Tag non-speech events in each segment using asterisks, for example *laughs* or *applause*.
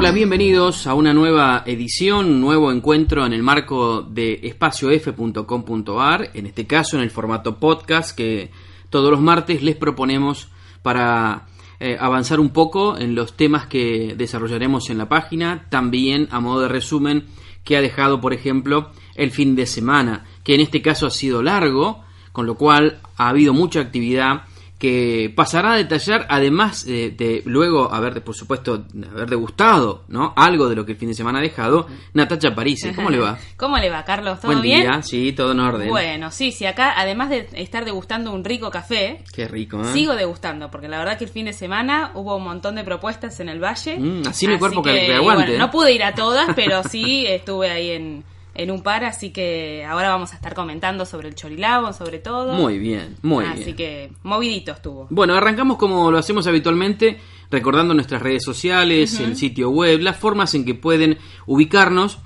Hola, bienvenidos a una nueva edición, nuevo encuentro en el marco de espaciof.com.ar, en este caso en el formato podcast que todos los martes les proponemos para eh, avanzar un poco en los temas que desarrollaremos en la página, también a modo de resumen que ha dejado, por ejemplo, el fin de semana, que en este caso ha sido largo, con lo cual ha habido mucha actividad que pasará a detallar, además de, luego haber, por supuesto, haber degustado ¿no? algo de lo que el fin de semana ha dejado, Natacha París. ¿Cómo le va? *laughs* ¿Cómo le va, Carlos? ¿Todo Buen bien? Día, sí, todo en orden. Bueno, sí, sí, acá, además de estar degustando un rico café, Qué rico, ¿eh? sigo degustando, porque la verdad que el fin de semana hubo un montón de propuestas en el Valle. Mm, así mi cuerpo que- que aguante. bueno, no pude ir a todas, pero sí estuve ahí en, en un par, así que ahora vamos a estar comentando sobre el chorilabo, sobre todo. Muy bien, muy Así bien. que movidito estuvo. Bueno, arrancamos como lo hacemos habitualmente, recordando nuestras redes sociales, el sitio web, las formas en que pueden ubicarnos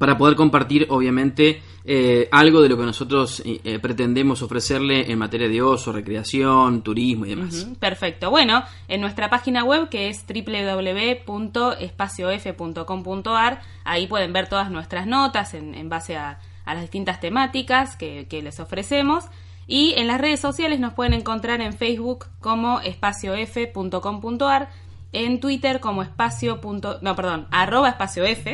para poder compartir, obviamente, eh, algo de lo que nosotros eh, eh, pretendemos ofrecerle en materia de ocio, recreación, turismo y demás. Perfecto. Bueno, en nuestra página web que es www.espaciof.com.ar, ahí pueden ver todas nuestras notas en, en base a, las distintas temáticas que, les ofrecemos. Y en las redes sociales nos pueden encontrar en Facebook como espaciof.com.ar, en Twitter como espacio. No, perdón, arroba espaciof,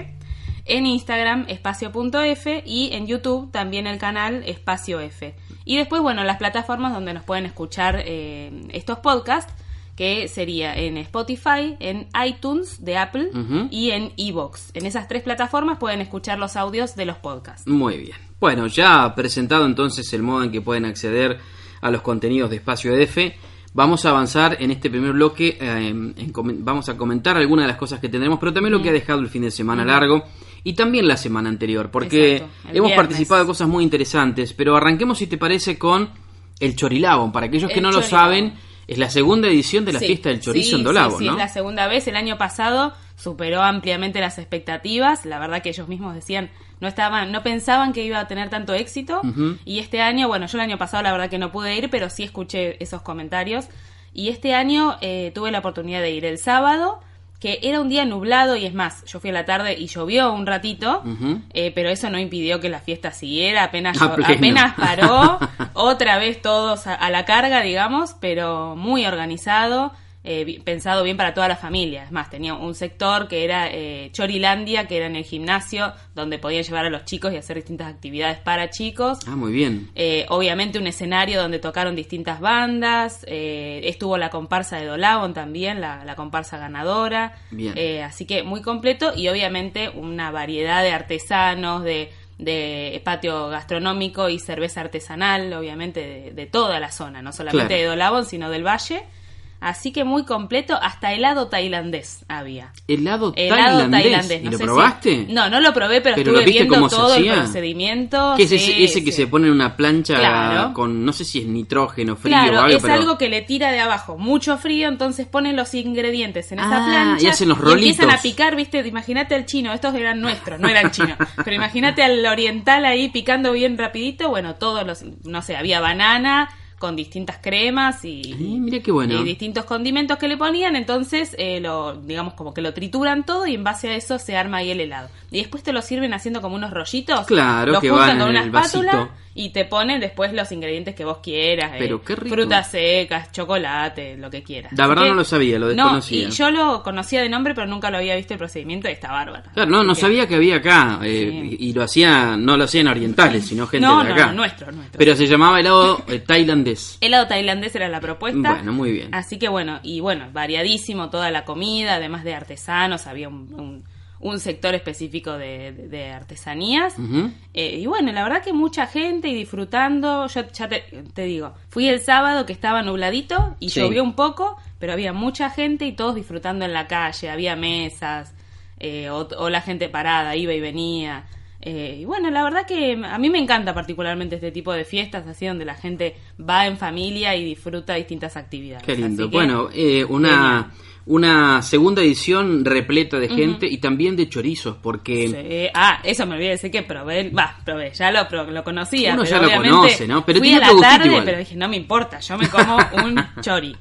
en Instagram espacio.f y en YouTube también el canal Espacio F. Y después, bueno, las plataformas donde nos pueden escuchar eh, estos podcasts, que sería en Spotify, en iTunes de Apple y en Evox. En esas tres plataformas pueden escuchar los audios de los podcasts. Muy bien. Bueno, ya presentado entonces el modo en que pueden acceder a los contenidos de Espacio EDF, vamos a avanzar en este primer bloque. eh, en comen- vamos a comentar algunas de las cosas que tendremos, pero también lo que ha dejado el fin de semana largo y también la semana anterior, porque Exacto, hemos viernes. participado de cosas muy interesantes. Pero arranquemos, si te parece, con el Chorilabo. Para aquellos que no lo saben, es la segunda edición de la Sí, fiesta del chorizo sí, en Dolabo, sí, sí, ¿no? es la segunda vez. El año pasado superó ampliamente las expectativas. La verdad que ellos mismos decían, no estaban, no pensaban que iba a tener tanto éxito. Y este año, bueno, yo el año pasado la verdad que no pude ir, pero sí escuché esos comentarios. Y este año eh, tuve la oportunidad de ir el sábado, que era un día nublado y es más, yo fui a la tarde y llovió un ratito, eh, pero eso no impidió que la fiesta siguiera, apenas, apenas paró, *laughs* otra vez todos a, a la carga, digamos, pero muy organizado, eh, pensado bien para toda la familia. Es más, tenía un sector que era eh, Chorilandia, que era en el gimnasio, donde podían llevar a los chicos y hacer distintas actividades para chicos. Ah, muy bien. Eh, obviamente un escenario donde tocaron distintas bandas, eh, estuvo la comparsa de Dolabon también, la, la comparsa ganadora, Bien. Eh, así que muy completo y obviamente una variedad de artesanos, de, de patio gastronómico y cerveza artesanal, obviamente de, de toda la zona, no solamente Claro. de Dolabon, sino del valle. Así que muy completo, hasta helado tailandés había. Helado, Helado tailandés. tailandés. ¿Y no lo sé si- probaste? No, no lo probé, pero, ¿Pero lo estuve viste viendo cómo se todo el hacía? procedimiento. ¿Qué es ese, Sí, ese que sí. se pone en una plancha Claro. con, no sé si es nitrógeno, frío Claro, o algo, es pero... algo que le tira de abajo mucho frío, entonces ponen los ingredientes en esa Ah, plancha y hacen los empiezan rolitos. a picar, viste, imagínate al chino, estos eran nuestros, no eran chinos, *laughs* pero imagínate al oriental ahí picando bien rapidito, bueno, todos los, no sé, había banana con distintas cremas y, Ay, mira qué bueno. y distintos condimentos que le ponían, entonces eh, lo, digamos como que lo trituran todo y en base a eso se arma ahí el helado. Y después te lo sirven haciendo como unos rollitos, Claro, los que juntan van con en una el espátula vasito. Y te ponen después los ingredientes que vos quieras, eh, Pero qué rico. frutas secas, chocolate, lo que quieras. La verdad no lo sabía, lo desconocía. No, y yo lo conocía de nombre, pero nunca lo había visto el procedimiento y está bárbaro. Claro, no, no sabía que había acá, eh, Sí. y lo hacía, no lo hacían orientales, sino gente No, de no, acá. no, nuestro, nuestro. Pero se llamaba helado eh, tailandés. *laughs* Helado tailandés era la propuesta. Bueno, muy bien. Así que bueno, y bueno, variadísimo toda la comida, además de artesanos, había un, un- un sector específico de, de- de artesanías. Eh, y bueno, la verdad que mucha gente y disfrutando. Yo ya te, te digo, fui el sábado que estaba nubladito y Sí. llovió un poco, pero había mucha gente y todos disfrutando en la calle. Había mesas, eh, o, o la gente parada, iba y venía. Eh, y bueno, la verdad que a mí me encanta particularmente este tipo de fiestas, así donde la gente va en familia y disfruta distintas actividades. Qué lindo. Así que, Bueno, eh, una, una segunda edición repleta de gente y también de chorizos, porque sí. Ah, eso me olvidé de decir que probé, va, probé, ya lo, pro- lo conocía. Uno pero ya lo conoce, ¿no? Pero fui tiene a la tarde, igual. pero dije, no me importa, yo me como un *laughs* chori.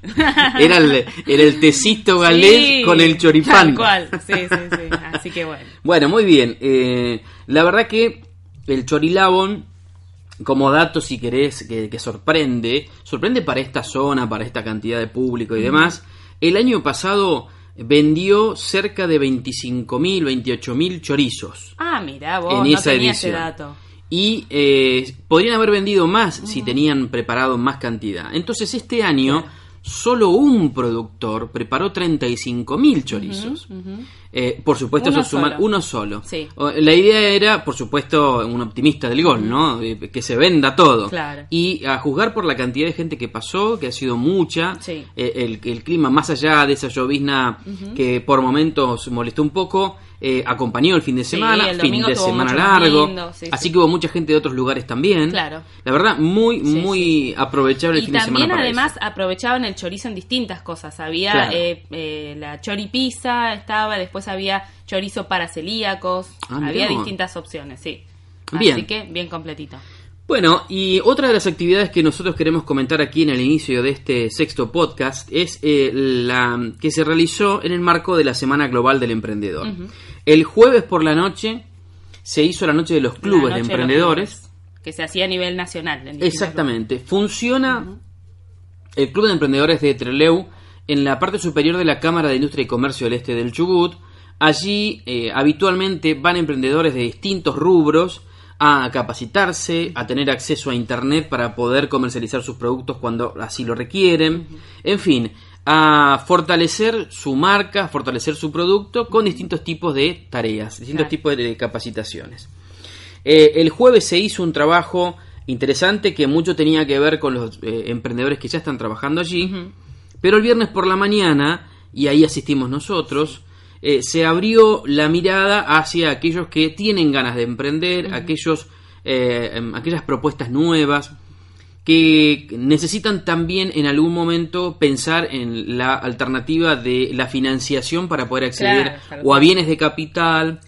era el, era el tecito galés Sí, con el choripán. Tal cual, sí, sí, sí. Así que bueno. Bueno, muy bien. Eh, la verdad que el chorilabón, como dato, si querés, que, que sorprende, sorprende para esta zona, para esta cantidad de público y demás. El año pasado vendió cerca de 25.000, 28.000 chorizos. Ah, mira, vos En no esa tenía edición. ese dato. Y eh, podrían haber vendido más si tenían preparado más cantidad. Entonces este año solo un productor preparó 35.000 chorizos. Eh, por supuesto, Uno eso suma solo. uno solo. Sí. La idea era, por supuesto, un optimista del gol, ¿no? Que se venda todo. Claro. Y a juzgar por la cantidad de gente que pasó, que ha sido mucha, Sí. eh, el, el clima, más allá de esa llovizna que por momentos molestó un poco, eh, acompañó el fin de semana, fin de semana largo. lindo, sí, así sí. que hubo mucha gente de otros lugares también. Claro. La verdad, muy, muy aprovechable el Y fin de semana. también para además eso. aprovechaban el chorizo en distintas cosas. Había Claro. eh, eh, la choripizza, estaba, después había chorizo para celíacos, Ah, había distintas opciones, sí. Bien. Así que bien completito. Bueno, y otra de las actividades que nosotros queremos comentar aquí en el inicio de este sexto podcast es eh, la que se realizó en el marco de la Semana Global del Emprendedor. El jueves por la noche se hizo la noche de los clubes de emprendedores. clubes, que se hacía a nivel nacional. en Exactamente. Funciona el Club de Emprendedores de Treleu en la parte superior de la Cámara de Industria y Comercio del Este del Chubut. Allí eh, habitualmente van emprendedores de distintos rubros a capacitarse, a tener acceso a Internet para poder comercializar sus productos cuando así lo requieren. En fin, a fortalecer su marca, fortalecer su producto con distintos tipos de tareas, distintos Claro. tipos de capacitaciones. Eh, el jueves se hizo un trabajo interesante que mucho tenía que ver con los eh, emprendedores que ya están trabajando allí, pero el viernes por la mañana, y ahí asistimos nosotros, eh, se abrió la mirada hacia aquellos que tienen ganas de emprender, aquellos, eh, em, aquellas propuestas nuevas, que necesitan también en algún momento pensar en la alternativa de la financiación para poder acceder Claro, o a bienes de capital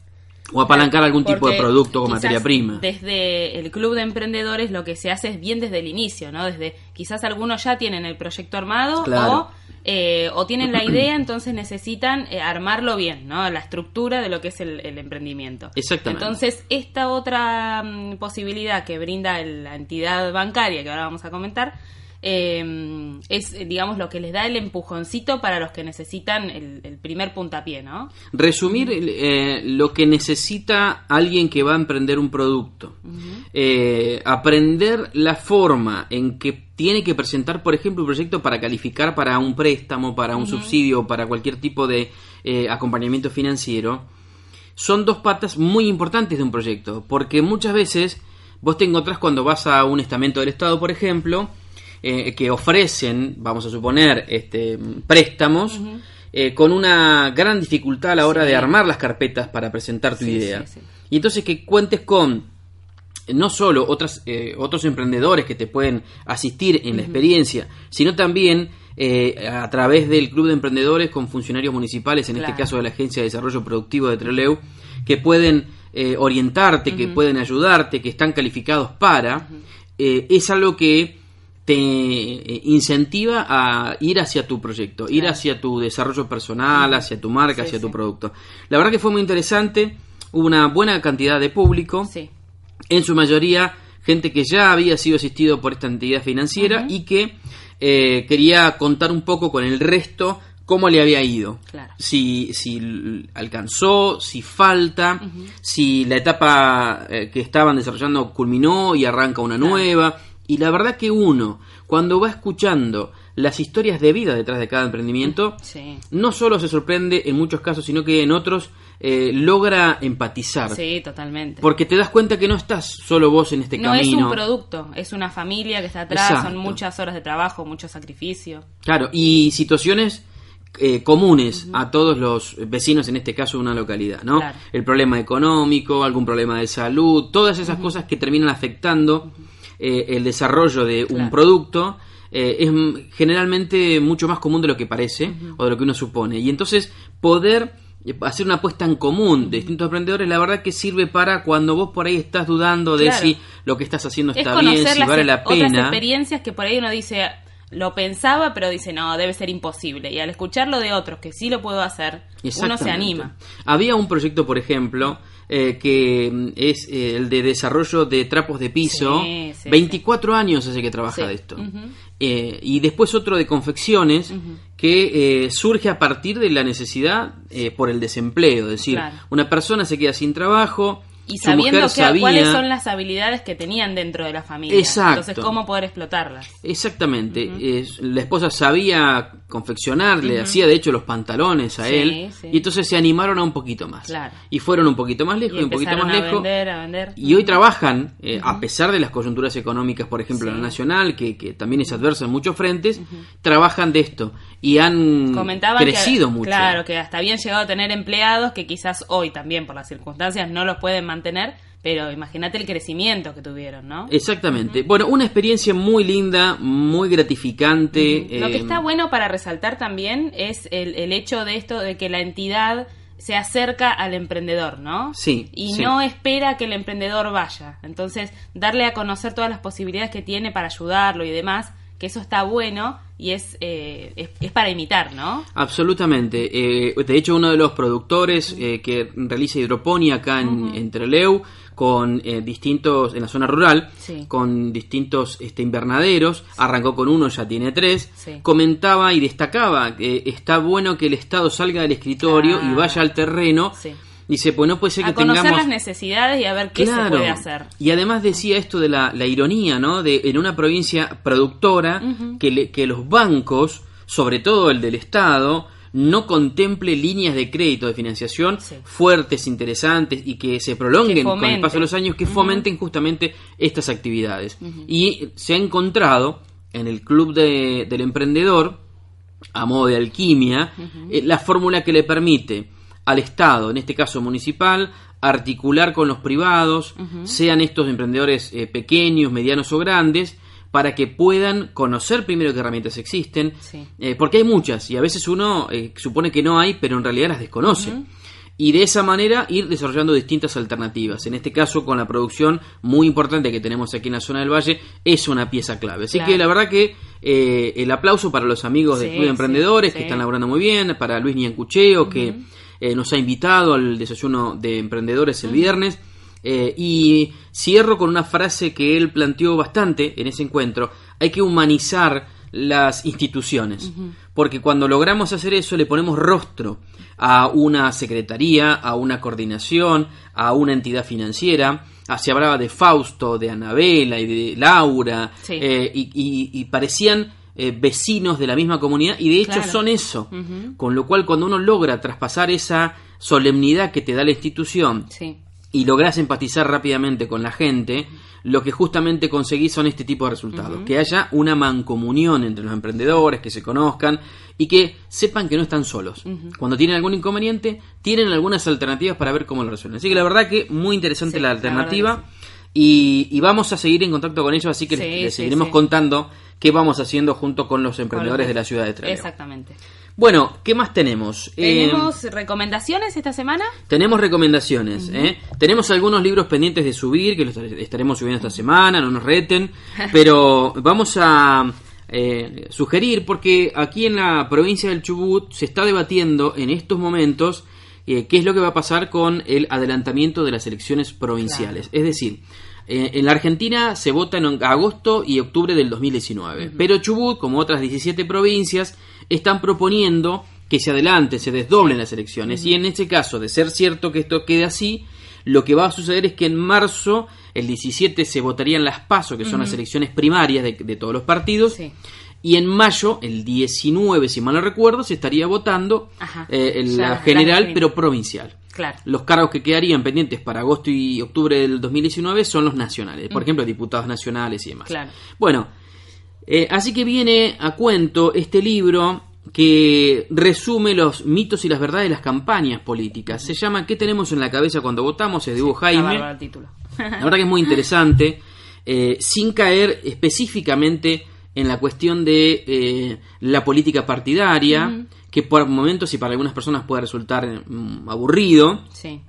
o apalancar algún tipo de producto o materia prima. Desde el club de emprendedores lo que se hace es bien desde el inicio, ¿no? Desde quizás algunos ya tienen el proyecto armado Claro. o, eh, o tienen la *clears throat* idea, entonces necesitan eh, armarlo bien, ¿no? La estructura de lo que es el, el emprendimiento. Exactamente. Entonces, esta otra mm, posibilidad que brinda el- la entidad bancaria, que ahora vamos a comentar, eh, es, digamos, lo que les da el empujoncito para los que necesitan el, el primer puntapié, ¿no? Resumir eh, lo que necesita alguien que va a emprender un producto. Eh, aprender la forma en que tiene que presentar, por ejemplo, un proyecto para calificar para un préstamo, para un subsidio, para cualquier tipo de eh, acompañamiento financiero. Son dos patas muy importantes de un proyecto, porque muchas veces vos te encontrás cuando vas a un estamento del Estado, por ejemplo, eh, que ofrecen, vamos a suponer, este, préstamos, eh, con una gran dificultad a la hora Sí. de armar las carpetas para presentar tu Sí, idea. sí. Y entonces que cuentes con no solo otras, eh, otros emprendedores que te pueden asistir en la experiencia, sino también eh, a través del Club de Emprendedores con funcionarios municipales, en este caso de la Agencia de Desarrollo Productivo de Treleu, que pueden eh, orientarte, que pueden ayudarte, que están calificados para, es algo que te eh, incentiva a ir hacia tu proyecto, ir hacia tu desarrollo personal, hacia tu marca, Sí, hacia tu producto. La verdad que fue muy interesante, hubo una buena cantidad de público, Sí. en su mayoría gente que ya había sido asistido por esta entidad financiera y que eh, quería contar un poco con el resto cómo le había ido. Claro. Si, si alcanzó, si falta, si la etapa eh, que estaban desarrollando culminó y arranca una Claro. nueva. Y la verdad que uno, cuando va escuchando las historias de vida detrás de cada emprendimiento, Sí. no solo se sorprende en muchos casos, sino que en otros eh, logra empatizar. Sí, totalmente. Porque te das cuenta que no estás solo vos en este no es camino. un producto, es una familia que está atrás, Exacto. son muchas horas de trabajo, mucho sacrificio. Claro, y situaciones eh, comunes a todos los vecinos, en este caso de una localidad, ¿no? Claro. El problema económico, algún problema de salud, todas esas cosas que terminan afectando eh, el desarrollo de un Claro. producto. eh, es generalmente mucho más común de lo que parece o de lo que uno supone. Y entonces poder eh, hacer una apuesta en común de distintos emprendedores, la verdad que sirve para cuando vos por ahí estás dudando de Claro. si lo que estás haciendo Es está bien, si vale e- la otras pena. experiencias que por ahí uno dice, lo pensaba, pero dice, no, debe ser imposible. Y al escucharlo de otros que sí lo puedo hacer, uno se anima. Había un proyecto, por ejemplo, eh, que mm, es eh, el de desarrollo de trapos de piso. Sí, sí, 24 años hace que trabaja de esto. Eh, y después otro de confecciones que eh, surge a partir de la necesidad eh, por el desempleo. Es decir, Claro. una persona se queda sin trabajo. Y sabiendo que- sabía, cuáles son las habilidades que tenían dentro de la familia. Exacto. Entonces, cómo poder explotarlas. Exactamente. Es- la esposa sabía confeccionar, le hacía de hecho los pantalones a Sí, él. sí. Y entonces se animaron a un poquito más. Claro. Y fueron un poquito más lejos Y un poquito más a lejos. vender, a vender. Y hoy trabajan, eh, a pesar de las coyunturas económicas, por ejemplo, Sí. la nacional, que, que también es adversa en muchos frentes, trabajan de esto y han Comentaban crecido que, mucho. Claro, que hasta habían llegado a tener empleados que quizás hoy también por las circunstancias no los pueden mantener, pero imagínate el crecimiento que tuvieron, ¿no? Exactamente. Bueno, una experiencia muy linda, muy gratificante. Lo que eh, está bueno para resaltar también es el, el hecho de esto de que la entidad se acerca al emprendedor, ¿no? Sí, Y sí. no espera que el emprendedor vaya. Entonces, darle a conocer todas las posibilidades que tiene para ayudarlo y demás, que eso está bueno y es, eh, es, es para imitar, ¿no? Absolutamente. Eh, de hecho, uno de los productores eh, que realiza hidroponía acá en, en Trelew, con eh, distintos, en la zona rural, Sí. con distintos este, invernaderos, arrancó con uno, ya tiene tres, Sí. comentaba y destacaba que está bueno que el Estado salga del escritorio y Claro. vaya al terreno. Dice, pues no puede ser que A conocer tengamos... las necesidades y a ver qué se puede hacer. Y además decía esto de la, la ironía, ¿no? De en una provincia productora que, le- que los bancos, sobre todo el del Estado, no contemple líneas de crédito de financiación Sí. fuertes, interesantes y que se prolonguen Que con el paso de los años, que fomenten justamente estas actividades. Y se ha encontrado en el club de- del emprendedor, a modo de alquimia, eh, la fórmula que le permite al Estado, en este caso municipal, articular con los privados, sean estos emprendedores eh, pequeños, medianos o grandes, para que puedan conocer primero qué herramientas existen, Sí. eh, porque hay muchas y a veces uno eh, supone que no hay, pero en realidad las desconoce. Y de esa manera ir desarrollando distintas alternativas. En este caso, con la producción muy importante que tenemos aquí en la zona del Valle, es una pieza clave. Así Claro. que la verdad que eh, el aplauso para los amigos del Sí, Club de sí, Emprendedores que están laburando muy bien, para Luis Niancucheo que eh, nos ha invitado al desayuno de emprendedores el viernes. Eh, y cierro con una frase que él planteó bastante en ese encuentro. Hay que humanizar las instituciones. Porque cuando logramos hacer eso le ponemos rostro a una secretaría, a una coordinación, a una entidad financiera. Ah, se hablaba de Fausto, de Anabela y de Laura. Sí. eh, y, y- y parecían eh, vecinos de la misma comunidad y de hecho Claro. son eso. Con lo cual cuando uno logra traspasar esa solemnidad que te da la institución Sí. y lográs empatizar rápidamente con la gente, lo que justamente conseguís son este tipo de resultados. Que haya una mancomunión entre los emprendedores, que se conozcan y que sepan que no están solos. Cuando tienen algún inconveniente, tienen algunas alternativas para ver cómo lo resuelven. Así que la verdad que muy interesante Sí, la alternativa. Y, y vamos a seguir en contacto con ellos, así que Sí, les, seguiremos sí. contando qué vamos haciendo junto con los emprendedores Con los- de la ciudad de Trelew. Exactamente. Bueno, ¿qué más tenemos? Eh, ¿Tenemos recomendaciones esta semana? tenemos recomendaciones, ¿eh? Tenemos algunos libros pendientes de subir, que los estaremos subiendo esta semana, no nos reten, *laughs* pero vamos a eh, sugerir, porque aquí en la provincia del Chubut se está debatiendo en estos momentos eh, qué es lo que va a pasar con el adelantamiento de las elecciones provinciales. Es decir, eh, en la Argentina se vota en agosto y octubre del 2019, pero Chubut, como otras 17 provincias, están proponiendo que se adelante, se desdoblen las elecciones. Y en este caso, de ser cierto que esto quede así, lo que va a suceder es que en marzo, el 17, se votarían las PASO, que son las elecciones primarias de, de todos los partidos. Sí. Y en mayo, el 19, si mal no recuerdo, se estaría votando Ajá. eh, la general, pero provincial. Claro. Los cargos que quedarían pendientes para agosto y octubre del 2019 son los nacionales, por ejemplo, diputados nacionales y demás. Claro. Bueno, eh, así que viene a cuento este libro que resume los mitos y las verdades de las campañas políticas. Se llama ¿Qué tenemos en la cabeza cuando votamos? Es de Hugo Jaime. título. La verdad que es muy *laughs* interesante, eh, sin caer específicamente en la cuestión de eh, la política partidaria, que por momentos y para algunas personas puede resultar mm, aburrido. Sí.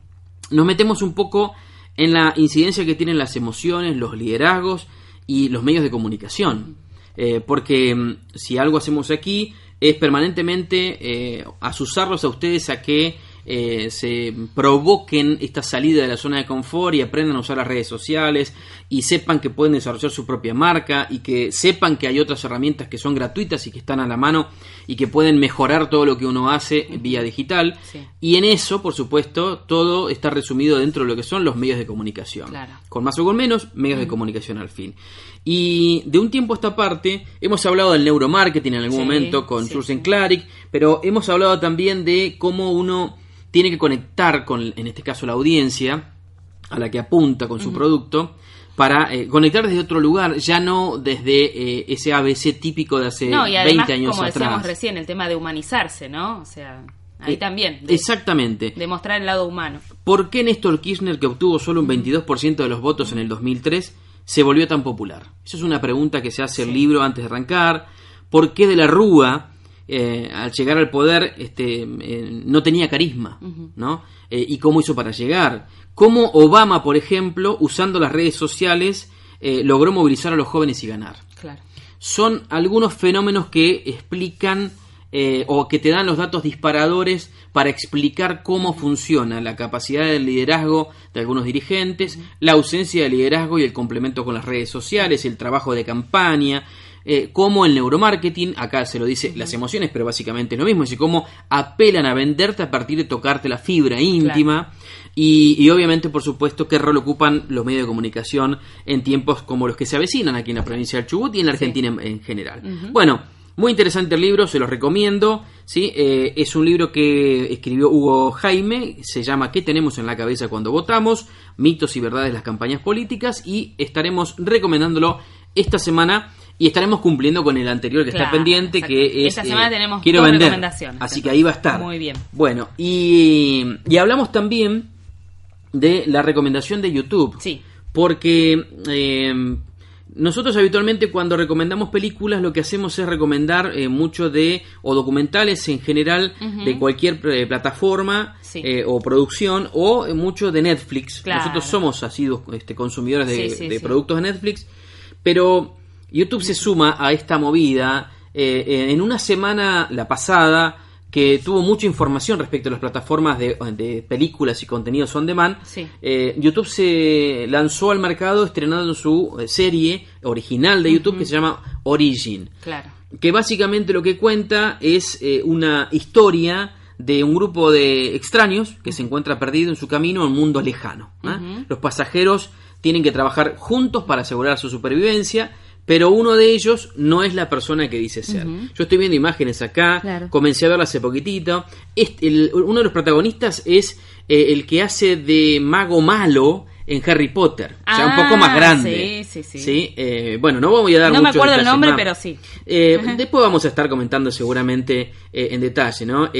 Nos metemos un poco en la incidencia que tienen las emociones, los liderazgos y los medios de comunicación. Eh, porque mm, si algo hacemos aquí es permanentemente eh, asusarlos a ustedes a que eh, se provoquen esta salida de la zona de confort y aprendan a usar las redes sociales y sepan que pueden desarrollar su propia marca y que sepan que hay otras herramientas que son gratuitas y que están a la mano y que pueden mejorar todo lo que uno hace vía digital. Sí. Y en eso, por supuesto, todo está resumido dentro de lo que son los medios de comunicación. Claro. Con más o con menos, medios de comunicación al fin. Y de un tiempo a esta parte, hemos hablado del neuromarketing en algún Sí, momento con sí. Clarick, pero hemos hablado también de cómo uno tiene que conectar con, en este caso, la audiencia a la que apunta con su producto para eh, conectar desde otro lugar, ya no desde eh, ese ABC típico de hace No, y además, 20 años como decíamos atrás. recién, el tema de humanizarse, ¿no? O sea, ahí Eh, también. De, Exactamente. demostrar el lado humano. ¿Por qué Néstor Kirchner, que obtuvo solo un 22% de los votos en el 2003, se volvió tan popular? Esa es una pregunta que se hace el libro antes de arrancar. ¿Por qué de la Rúa, eh, al llegar al poder, este, eh, no tenía carisma? ¿no? Eh, ¿Y cómo hizo para llegar? ¿Cómo Obama, por ejemplo, usando las redes sociales, eh, logró movilizar a los jóvenes y ganar? Claro. son algunos fenómenos que explican eh, o que te dan los datos disparadores para explicar cómo funciona la capacidad del liderazgo de algunos dirigentes, la ausencia de liderazgo y el complemento con las redes sociales, el trabajo de campaña, eh, cómo el neuromarketing, acá se lo dice las emociones, pero básicamente es lo mismo, es decir, cómo apelan a venderte a partir de tocarte la fibra íntima. Y, y obviamente, por supuesto, qué rol ocupan los medios de comunicación en tiempos como los que se avecinan aquí en la provincia del Chubut y en la Argentina en, en general. Bueno, muy interesante el libro, se los recomiendo. ¿sí? Eh, es un libro que escribió Hugo Jaime, se llama ¿Qué tenemos en la cabeza cuando votamos? Mitos y verdades de las campañas políticas y estaremos recomendándolo esta semana y estaremos cumpliendo con el anterior que está pendiente, exacto. que es eh, Esta semana tenemos quiero dos vender. recomendaciones, Así que ahí va a estar. Muy bien. Bueno, y, y hablamos también de la recomendación de YouTube. Sí. Porque eh, nosotros habitualmente cuando recomendamos películas lo que hacemos es recomendar eh, mucho de, o documentales en general, de cualquier eh, plataforma Sí. eh, o producción, o eh, mucho de Netflix. Claro. Nosotros somos asiduos este, consumidores de, Sí, sí, de sí. productos de Netflix, pero YouTube se suma a esta movida. eh, eh, en una semana, la pasada, que tuvo mucha información respecto a las plataformas de, de películas y contenidos on demand, Sí. eh, YouTube se lanzó al mercado estrenando su serie original de YouTube que se llama Origin, Claro. que básicamente lo que cuenta es eh, una historia de un grupo de extraños que se encuentra perdido en su camino a un mundo lejano. ¿ah? Los pasajeros tienen que trabajar juntos para asegurar su supervivencia, pero uno de ellos no es la persona que dice ser. Yo estoy viendo imágenes acá, Claro. comencé a verla hace poquitito. Este, el- uno de los protagonistas es eh, el que hace de mago malo en Harry Potter, o sea, un Ah, poco más grande. sí, sí, sí. Eh, bueno, no voy a dar No me mucho acuerdo el nombre, más. pero sí. Eh, después vamos a estar comentando seguramente eh, en detalle, ¿no?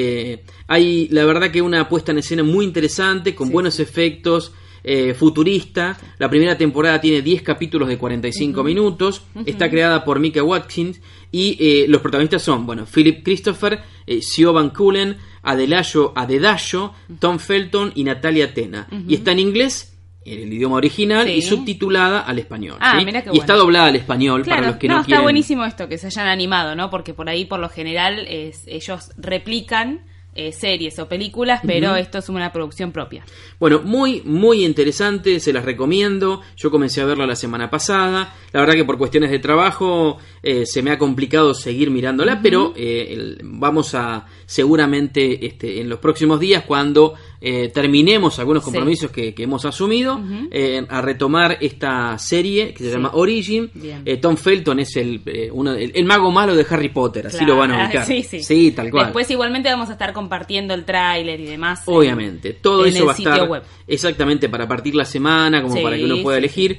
Hay, la verdad que una puesta en escena muy interesante, con Sí, buenos efectos, eh, futurista. La primera temporada tiene 10 capítulos de 45 minutos. Está creada por Mika Watkins. Y eh, los protagonistas son, bueno, Philip Christopher, eh, Siobhan Cullen, Adelayo Adedayo, Tom Felton y Natalia Tena. Y está en inglés, en el idioma original, Sí. y subtitulada al español. Ah, ¿sí? mirá qué Y está bueno. doblada al español Claro, para los que no, no, está buenísimo esto, que se hayan animado, ¿no? Porque por ahí, por lo general, es, ellos replican eh, series o películas, pero esto es una producción propia. Bueno, muy, muy interesante, se las recomiendo. Yo comencé a verla la semana pasada. La verdad que por cuestiones de trabajo eh, se me ha complicado seguir mirándola, pero eh, el- vamos a seguramente este, en los próximos días, cuando eh, terminemos algunos compromisos que, que hemos asumido eh, a retomar esta serie que se Sí. llama Origin. Eh, Tom Felton es el, eh, uno, el, el mago malo de Harry Potter, así lo van a ubicar. *laughs* Sí, sí. tal cual. Después igualmente vamos a estar compartiendo el tráiler y demás. en- Obviamente, todo en eso el va a estar web. exactamente para partir la semana, como para que uno pueda elegir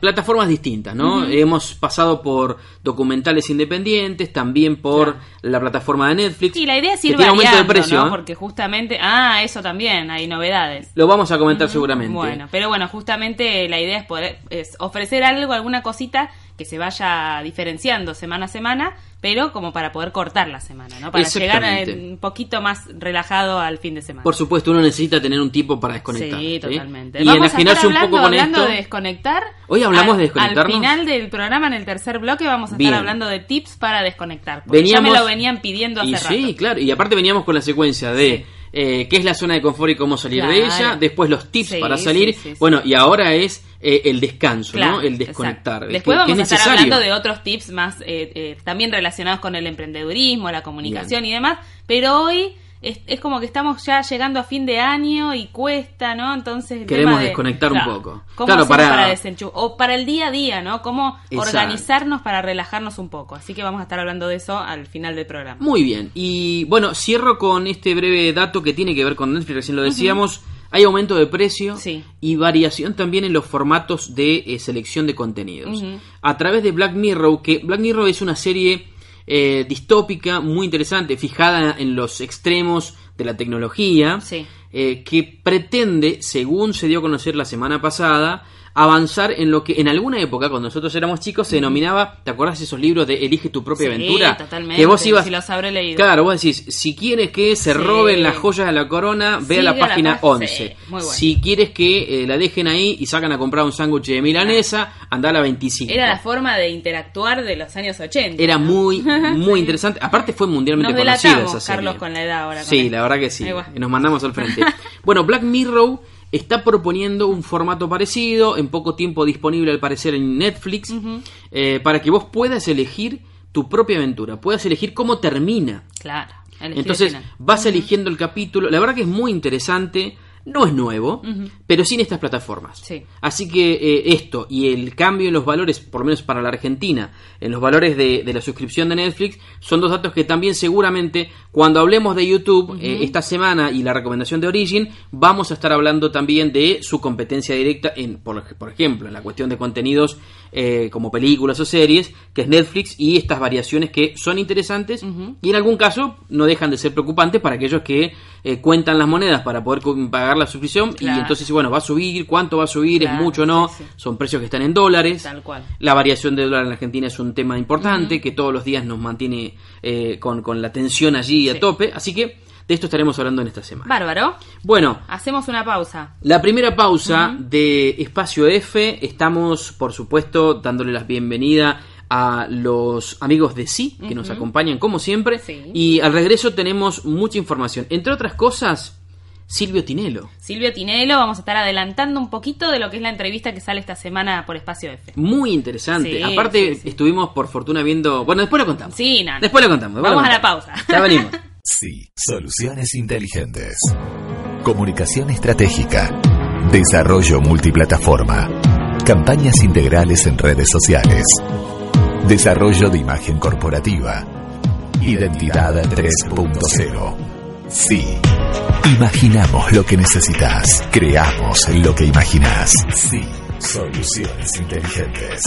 plataformas distintas, ¿no? Hemos pasado por documentales independientes, también por Claro. la plataforma de Netflix. Y la idea es ir de variando, precio. ¿no? Porque justamente... Ah, eso también, hay novedades. Lo vamos a comentar seguramente. Bueno, pero bueno, justamente la idea es poder es ofrecer algo, alguna cosita que se vaya diferenciando semana a semana, pero como para poder cortar la semana, ¿no? Para llegar un poquito más relajado al fin de semana. Por supuesto, uno necesita tener un tiempo para desconectar. Sí, ¿sí? totalmente. Y Vamos a estar un hablando, poco con hablando esto. de desconectar. Hoy hablamos Al- de desconectarnos. Al final del programa, en el tercer bloque, vamos a Bien. estar hablando de tips para desconectar. Porque Veníamos, ya me lo venían pidiendo hace y rato. Sí, claro. Y aparte veníamos con la secuencia de Sí. Eh, qué es la zona de confort y cómo salir de ella. Después los tips Sí, para salir. sí, sí, sí. Bueno, y ahora es eh, el descanso, Claro, ¿no? El desconectar. exacto. Después que vamos es a estar hablando de otros tips más eh, eh, también relacionados con el emprendedurismo, la comunicación y demás, pero hoy es, es como que estamos ya llegando a fin de año y cuesta, ¿no? Entonces el Queremos tema de- desconectar un poco. ¿Cómo Claro, para- para, o para el día a día, ¿no? Cómo Exacto. organizarnos para relajarnos un poco. Así que vamos a estar hablando de eso al final del programa. Muy bien. Y bueno, cierro con este breve dato que tiene que ver con Netflix, recién lo decíamos. Hay aumento de precio Sí. y variación también en los formatos de eh, selección de contenidos. A través de Black Mirror, que Black Mirror es una serie eh, distópica muy interesante, fijada en los extremos de la tecnología, Sí. eh, que pretende, según se dio a conocer la semana pasada, avanzar en lo que en alguna época, cuando nosotros éramos chicos, se denominaba, ¿te acuerdas esos libros de Elige tu propia Sí, aventura? totalmente, Que vos ibas, sí los habré leído. Claro, vos decís, si quieres que se Sí. roben las joyas de la corona, ve a la la página pá- 11. sí, muy bueno. Si quieres que eh, la dejen ahí y sacan a comprar un sándwich de milanesa, anda a la 25. Era la forma de interactuar de los años 80. Era ¿no? muy, *laughs* muy interesante. Aparte fue mundialmente Nos conocida esa serie. Carlos, con la edad ahora. Sí, la verdad que sí. Nos mandamos al frente. *laughs* bueno, Black Mirror está proponiendo un formato parecido, en poco tiempo disponible al parecer en Netflix, eh, para que vos puedas elegir tu propia aventura, puedas elegir cómo termina. Claro. elegir Entonces vas eligiendo el capítulo. La verdad que es muy interesante. No es nuevo, pero sí en estas plataformas. Sí. Así que eh, esto y el cambio en los valores, por lo menos para la Argentina, en los valores de, de la suscripción de Netflix, son dos datos que también seguramente cuando hablemos de YouTube eh, esta semana y la recomendación de Origin, vamos a estar hablando también de su competencia directa, en, por, por ejemplo, en la cuestión de contenidos eh, como películas o series, que es Netflix, y estas variaciones que son interesantes y en algún caso no dejan de ser preocupantes para aquellos que eh, cuentan las monedas para poder pagar la suscripción y entonces, bueno, va a subir, cuánto va a subir, Claro, es mucho o no, sí, son precios que están en dólares. Tal cual. La variación de dólar en la Argentina es un tema importante que todos los días nos mantiene eh, con, con la tensión allí a Sí. tope, así que de esto estaremos hablando en esta semana. Bárbaro. Bueno, Hacemos una pausa. la primera pausa de Espacio F, estamos por supuesto dándole la bienvenida a los amigos de Sí, que nos acompañan como siempre, Sí. y al regreso tenemos mucha información. Entre otras cosas, Silvio Tinelo. Silvio Tinelo, vamos a estar adelantando un poquito de lo que es la entrevista que sale esta semana por Espacio F. Muy interesante. Sí, Aparte, sí, sí. estuvimos por fortuna viendo... Bueno, después lo contamos. Sí, no, no. Después lo contamos. después lo Vamos a la pausa. Ya venimos. *laughs* Sí, soluciones inteligentes. Comunicación estratégica. Desarrollo multiplataforma. Campañas integrales en redes sociales. Desarrollo de imagen corporativa. Identidad 3.0. Sí. Imaginamos lo que necesitas. Creamos lo que imaginas. Sí. Soluciones inteligentes.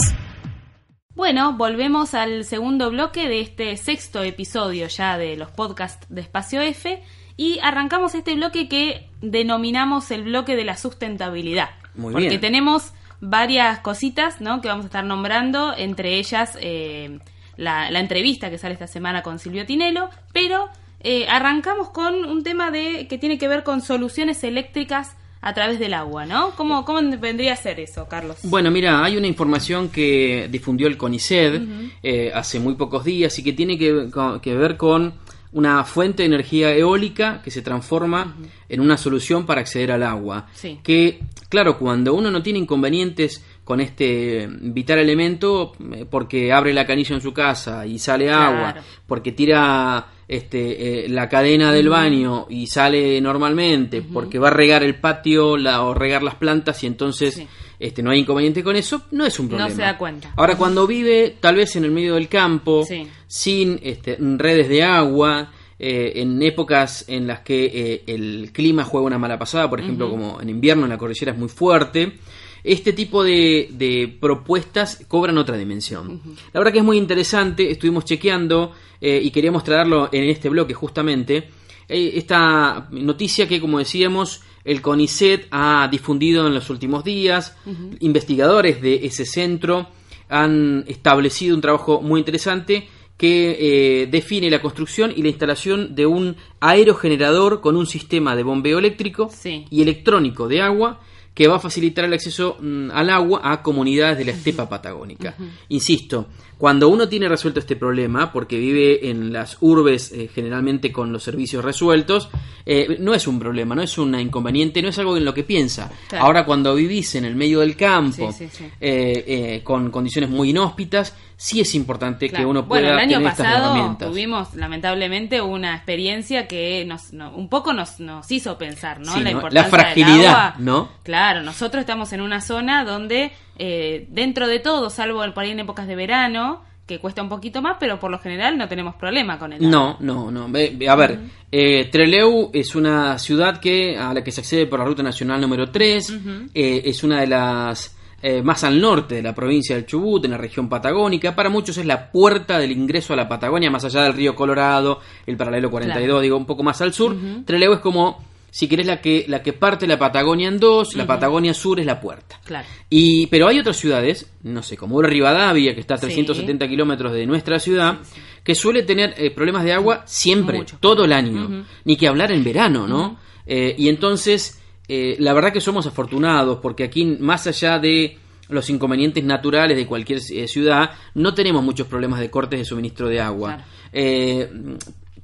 Bueno, volvemos al segundo bloque de este sexto episodio ya de los podcasts de Espacio F y arrancamos este bloque que denominamos el bloque de la sustentabilidad. Muy porque bien. tenemos varias cositas ¿no? que vamos a estar nombrando, entre ellas eh, la, la entrevista que sale esta semana con Silvio Tinelo, pero eh, arrancamos con un tema de que tiene que ver con soluciones eléctricas a través del agua, ¿no? ¿Cómo, cómo vendría a ser eso, Carlos? Bueno, mira, hay una información que difundió el CONICET eh, hace muy pocos días y que tiene que, ver con una fuente de energía eólica que se transforma en una solución para acceder al agua. Sí. Que, claro, cuando uno no tiene inconvenientes con este vital elemento, eh, porque abre la canilla en su casa y sale Claro. agua, porque tira este, eh, la cadena del baño y sale normalmente porque va a regar el patio la, o regar las plantas y entonces Sí. este, no hay inconveniente con eso, no es un No problema. se da cuenta. Ahora, cuando vive tal vez en el medio del campo, Sí. sin este, redes de agua, eh, en épocas en las que eh, el clima juega una mala pasada, por ejemplo, como en invierno en la cordillera es muy fuerte, este tipo de, de propuestas cobran otra dimensión. La verdad que es muy interesante, estuvimos chequeando eh, y queríamos traerlo en este bloque justamente. Esta noticia que, como decíamos, el CONICET ha difundido en los últimos días, investigadores de ese centro han establecido un trabajo muy interesante que eh, define la construcción y la instalación de un aerogenerador con un sistema de bombeo eléctrico Sí. y electrónico de agua que va a facilitar el acceso mm, al agua a comunidades de la estepa patagónica. Insisto, cuando uno tiene resuelto este problema, porque vive en las urbes eh, generalmente con los servicios resueltos, eh, no es un problema, no es un inconveniente, no es algo en lo que piensa. Claro. Ahora cuando vivís en el medio del campo, Sí, sí, sí. eh, eh, con condiciones muy inhóspitas, sí es importante que uno pueda bueno, el año tener estas pasado herramientas. tuvimos lamentablemente una experiencia que nos, no- un poco nos, nos hizo pensar, ¿no? La ¿no? importancia La fragilidad, del agua. ¿no? Claro, nosotros estamos en una zona donde eh, dentro de todo, salvo por ahí en épocas de verano, que cuesta un poquito más, pero por lo general no tenemos problema con el agua. No, no, no. A ver, eh, Trelew es una ciudad que a la que se accede por la ruta nacional número 3. eh, es una de las eh, más al norte de la provincia del Chubut, en la región patagónica. Para muchos es la puerta del ingreso a la Patagonia, más allá del río Colorado, el paralelo 42, Claro. digo, un poco más al sur. Trelew es como, si querés, la que, la que parte la Patagonia en dos. La Patagonia sur es la puerta. Claro. Y, pero hay otras ciudades, no sé, como Rivadavia, que está a Sí. 370 kilómetros de nuestra ciudad, que suele tener eh, problemas de agua siempre, Mucho. todo el año. Ni que hablar en verano, ¿no? Eh, y entonces, eh, la verdad que somos afortunados, porque aquí, más allá de los inconvenientes naturales de cualquier ciudad, no tenemos muchos problemas de cortes de suministro de agua. Claro.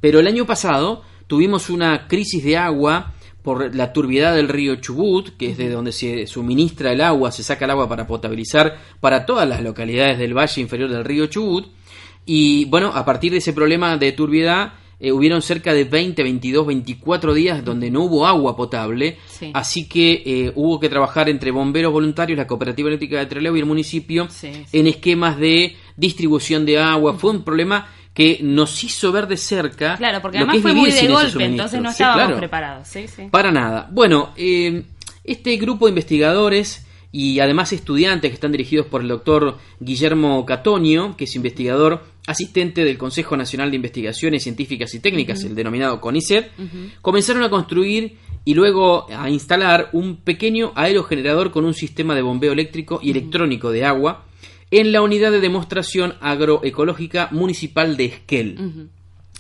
Pero el año pasado tuvimos una crisis de agua por la turbiedad del río Chubut, que es de donde se suministra el agua, se saca el agua para potabilizar para todas las localidades del valle inferior del río Chubut. Y bueno, a partir de ese problema de turbiedad, eh, hubieron cerca de 20, 22, 24 días donde no hubo agua potable. Sí. Así que eh, hubo que trabajar entre bomberos voluntarios, la Cooperativa Eléctrica de Trelew y el municipio Sí, sí. en esquemas de distribución de agua. Fue un problema que nos hizo ver de cerca. Claro, porque además fue muy de golpe, entonces no Sí, estábamos claro. preparados. Sí, sí. Para nada. Bueno, eh, este grupo de investigadores y además estudiantes que están dirigidos por el doctor Guillermo Catonio, que es investigador asistente del Consejo Nacional de Investigaciones Científicas y Técnicas, el denominado CONICET, comenzaron a construir y luego a instalar un pequeño aerogenerador con un sistema de bombeo eléctrico y electrónico de agua en la unidad de demostración agroecológica municipal de Esquel.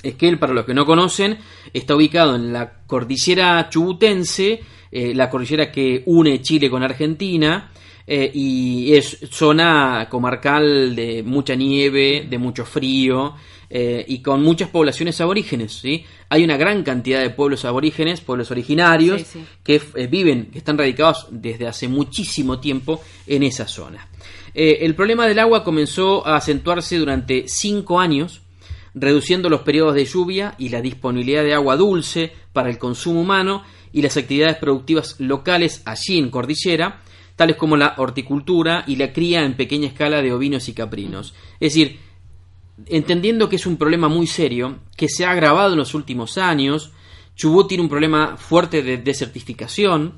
Esquel, para los que no conocen, está ubicado en la cordillera chubutense, eh, la cordillera que une Chile con Argentina, eh, y es zona comarcal de mucha nieve, de mucho frío, eh, y con muchas poblaciones aborígenes. ¿sí? Hay una gran cantidad de pueblos aborígenes, pueblos originarios, Sí, sí. que eh, viven, que están radicados desde hace muchísimo tiempo en esa zona. Eh, el problema del agua comenzó a acentuarse durante cinco años, reduciendo los periodos de lluvia y la disponibilidad de agua dulce para el consumo humano y las actividades productivas locales allí en Cordillera, tales como la horticultura y la cría en pequeña escala de ovinos y caprinos. Es decir, entendiendo que es un problema muy serio, que se ha agravado en los últimos años, Chubut tiene un problema fuerte de desertificación,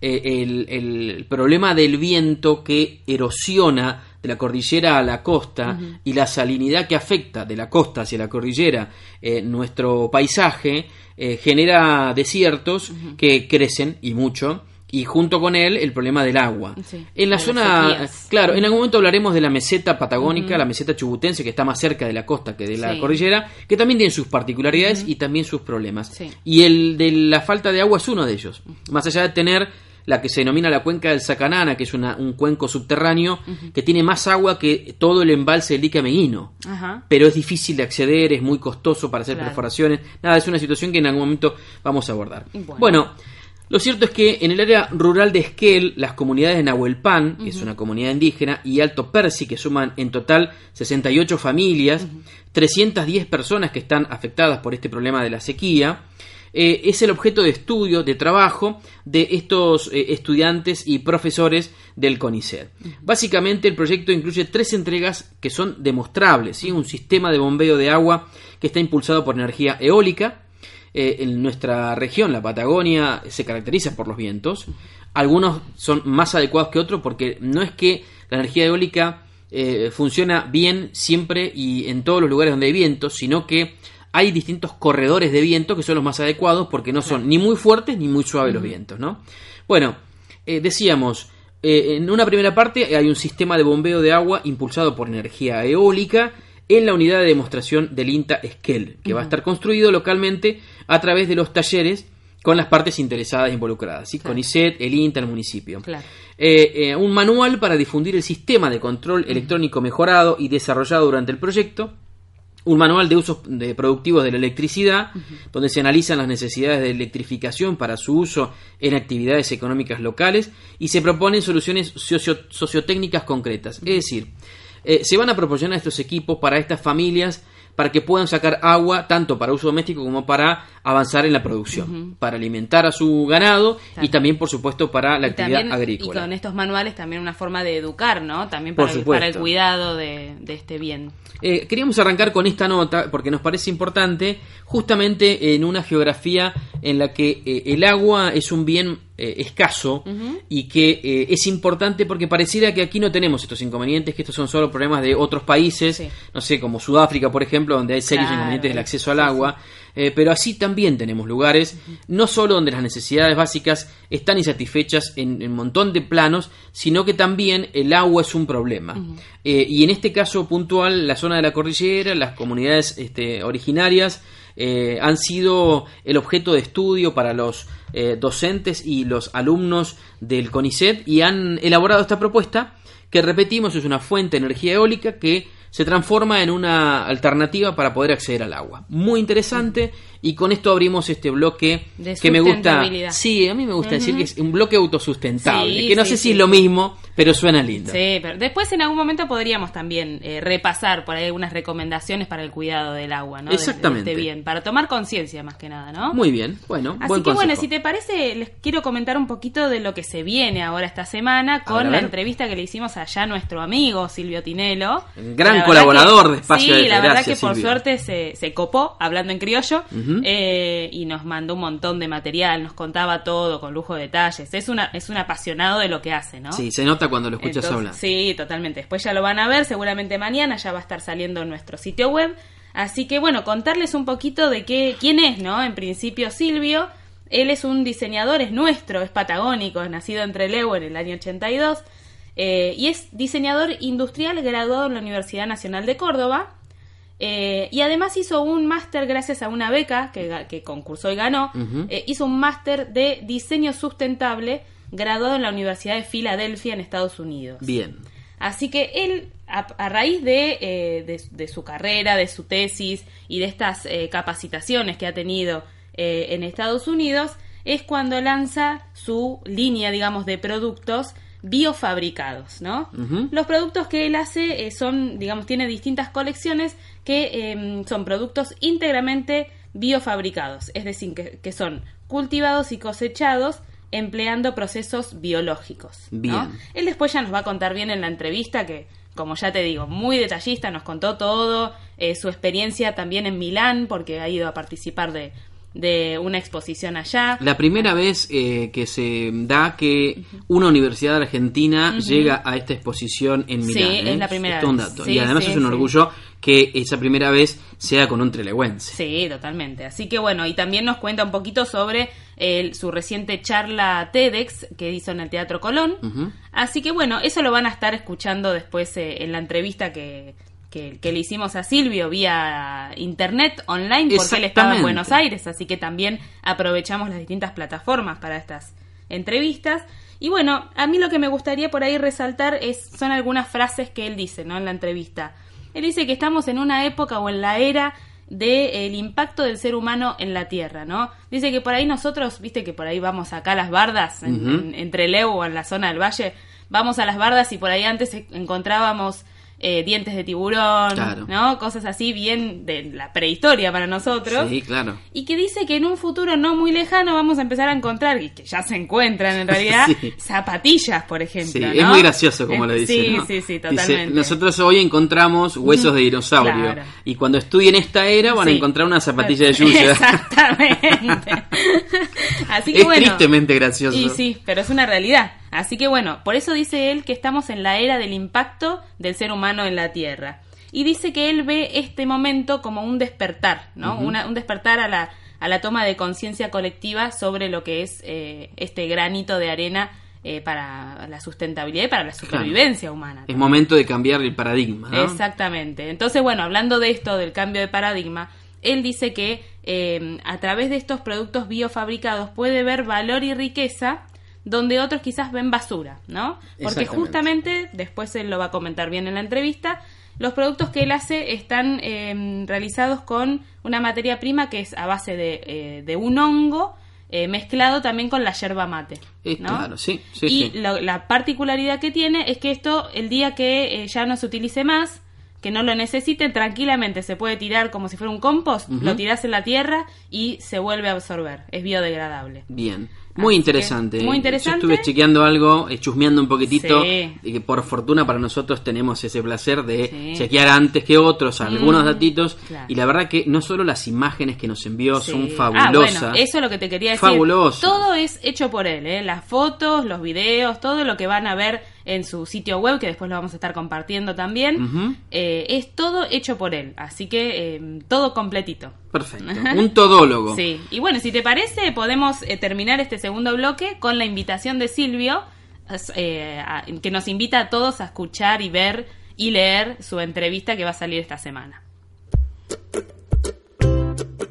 eh, el, el problema del viento que erosiona de la cordillera a la costa y la salinidad que afecta de la costa hacia la cordillera eh, nuestro paisaje eh, genera desiertos que crecen y mucho y junto con él el problema del agua. Sí, en la las zona, claro, en algún momento hablaremos de la meseta patagónica, la meseta chubutense que está más cerca de la costa que de la Sí. cordillera, que también tiene sus particularidades y también sus problemas. Sí. Y el de la falta de agua es uno de ellos. Más allá de tener la que se denomina la cuenca del Sacanana, que es una- un cuenco subterráneo que tiene más agua que todo el embalse del Ica Meguino. Pero es difícil de acceder, es muy costoso para hacer Claro. perforaciones. Nada, es una situación que en algún momento vamos a abordar. Bueno. bueno Lo cierto es que en el área rural de Esquel, las comunidades de Nahuelpan, que es una comunidad indígena, y Alto Persi, que suman en total 68 familias, 310 personas que están afectadas por este problema de la sequía, eh, es el objeto de estudio, de trabajo de estos eh, estudiantes y profesores del CONICET. Básicamente el proyecto incluye tres entregas que son demostrables, ¿sí? un sistema de bombeo de agua que está impulsado por energía eólica, eh, en nuestra región, la Patagonia, se caracteriza por los vientos. Algunos son más adecuados que otros porque no es que la energía eólica funciona bien siempre y en todos los lugares donde hay vientos, sino que hay distintos corredores de viento que son los más adecuados porque no son ni muy fuertes ni muy suaves los vientos, ¿no? Bueno, eh, decíamos, eh, en una primera parte hay un sistema de bombeo de agua impulsado por energía eólica en la unidad de demostración del INTA Esquel, que va a estar construido localmente a través de los talleres con las partes interesadas e involucradas, ¿sí? con ICET, el INTA, el municipio. Eh, un manual para difundir el sistema de control electrónico mejorado y desarrollado durante el proyecto, un manual de usos de productivos de la electricidad, donde se analizan las necesidades de electrificación para su uso en actividades económicas locales y se proponen soluciones sociotécnicas concretas. Es decir, eh, se van a proporcionar estos equipos para estas familias para que puedan sacar agua tanto para uso doméstico como para avanzar en la producción, para alimentar a su ganado y también, por supuesto, para la actividad agrícola. Y con estos manuales también una forma de educar, ¿no? También para, el, para el, cuidado de, este bien. Eh, queríamos arrancar con esta nota porque nos parece importante justamente en una geografía en la que eh, el agua es un bien eh, escaso y que eh, es importante porque pareciera que aquí no tenemos estos inconvenientes, que estos son solo problemas de otros países, no sé, como Sudáfrica, por ejemplo, donde hay serios inconvenientes del acceso al agua, eh, pero así también tenemos lugares, no solo donde las necesidades básicas están insatisfechas en, un montón de planos, sino que también el agua es un problema. y en este caso puntual, la zona de la cordillera, las comunidades este, originarias, han sido el objeto de estudio para los eh, docentes y los alumnos del CONICET y han elaborado esta propuesta que repetimos es una fuente de energía eólica que se transforma en una alternativa para poder acceder al agua. Muy interesante y con esto abrimos este bloque que me gusta. Sí, a mí me gusta decir que es un bloque autosustentable, que no sé si es lo mismo, pero suena lindo. Sí, pero después en algún momento podríamos también eh, repasar por ahí algunas recomendaciones para el cuidado del agua, ¿no? Exactamente. bien, para tomar conciencia más que nada, ¿no? Muy bien, bueno. Así que bueno, si te parece, les quiero comentar un poquito de lo que se viene ahora esta semana con la entrevista que le hicimos allá a nuestro amigo Silvio Tinelo. Gran colaborador de Espacio Sí, la verdad que por suerte se, se, copó hablando en criollo eh, y nos mandó un montón de material, nos contaba todo con lujo de detalles. Es, una, es un apasionado de lo que hace, ¿no? Sí, se nota cuando lo escuchas hablar. Sí, totalmente. Después ya lo van a ver, seguramente mañana ya va a estar saliendo en nuestro sitio web. Así que bueno, contarles un poquito de qué, quién es, ¿no? En principio Silvio, él es un diseñador, es nuestro, es patagónico, es nacido en Trelew en el año 82 eh, y es diseñador industrial graduado en la Universidad Nacional de Córdoba. Eh, y además hizo un máster gracias a una beca que, que concursó y ganó. Eh, hizo un máster de diseño sustentable graduado en la Universidad de Filadelfia en Estados Unidos. Bien. Así que él, a, raíz de, de, su carrera, de su tesis y de estas capacitaciones que ha tenido en Estados Unidos, es cuando lanza su línea, digamos, de productos biofabricados, ¿no? Los productos que él hace eh, son, digamos, tiene distintas colecciones que em, son productos íntegramente biofabricados, es decir, que, son cultivados y cosechados empleando procesos biológicos. Bien. Él después ya nos va a contar bien en la entrevista que, como ya te digo, muy detallista, nos contó todo, eh, su experiencia también en Milán, porque ha ido a participar de, de una exposición allá. La primera vez eh, que se da que una universidad argentina llega a esta exposición en Milán. Sí, es ¿eh? la primera vez. Un dato. y además es un orgullo que esa primera vez sea con un trelewense. Sí, totalmente. Así que bueno, y también nos cuenta un poquito sobre su reciente charla TEDx que hizo en el Teatro Colón. Así que bueno, eso lo van a estar escuchando después eh, en la entrevista que que, le hicimos a Silvio vía internet, online, porque él estaba en Buenos Aires, así que también aprovechamos las distintas plataformas para estas entrevistas. Y bueno, a mí lo que me gustaría por ahí resaltar es, son algunas frases que él dice ¿no? en la entrevista. Él dice que estamos en una época o en la era del impacto del ser humano en la Tierra, ¿no? Dice que por ahí nosotros, viste que por ahí vamos acá a las bardas, en- en- entre Leo o en la zona del valle, vamos a las bardas y por ahí antes encontrábamos eh, dientes de tiburón, Claro. ¿no? Cosas así bien de la prehistoria para nosotros. Sí, claro. Y que dice que en un futuro no muy lejano vamos a empezar a encontrar, y que ya se encuentran en realidad, *laughs* Sí. zapatillas, por ejemplo. Sí, ¿no? es muy gracioso como lo dice. Sí, ¿no? sí, sí, Dice, totalmente. nosotros hoy encontramos huesos de dinosaurio Claro. y cuando estudien esta era van a encontrar una zapatilla de Yuya. *laughs* *laughs* Exactamente. Así que es bueno. tristemente gracioso. Y sí, pero es una realidad. Así que bueno, por eso dice él que estamos en la era del impacto del ser humano en la Tierra. Y dice que él ve este momento como un despertar, ¿no? Una- un despertar a la, a la toma de conciencia colectiva sobre lo que es eh, este granito de arena eh, para la sustentabilidad y para la supervivencia humana. Es momento de cambiar el paradigma. ¿no? Exactamente. Entonces, bueno, hablando de esto, del cambio de paradigma, él dice que eh, a través de estos productos biofabricados puede ver valor y riqueza donde otros quizás ven basura, ¿no? Porque justamente, después él lo va a comentar bien en la entrevista, los productos que él hace están eh, realizados con una materia prima que es a base de, eh, de un hongo eh, mezclado también con la yerba mate. Eh, ¿no? Claro, sí, sí, y sí. lo- la particularidad que tiene es que esto, el día que eh, ya no se utilice más, que no lo necesiten, tranquilamente se puede tirar como si fuera un compost, lo tirás en la tierra y se vuelve a absorber. Es biodegradable. Bien. Muy Así interesante. muy Yo interesante. estuve chequeando algo, eh, chusmeando un poquitito, Sí. y que por fortuna para nosotros tenemos ese placer de Sí. chequear antes que otros algunos Mm, datitos. claro. Y la verdad que no solo las imágenes que nos envió son fabulosas. Ah, bueno, eso es lo que te quería decir. Fabuloso. Todo es hecho por él, ¿eh? Las fotos, los videos, todo lo que van a ver en su sitio web, que después lo vamos a estar compartiendo también, eh, es todo hecho por él. Así que eh, todo completito. Perfecto. *laughs* Un todólogo. Sí, y bueno, si te parece, podemos eh, terminar este segundo bloque con la invitación de Silvio, eh, a- que nos invita a todos a escuchar y ver y leer su entrevista que va a salir esta semana.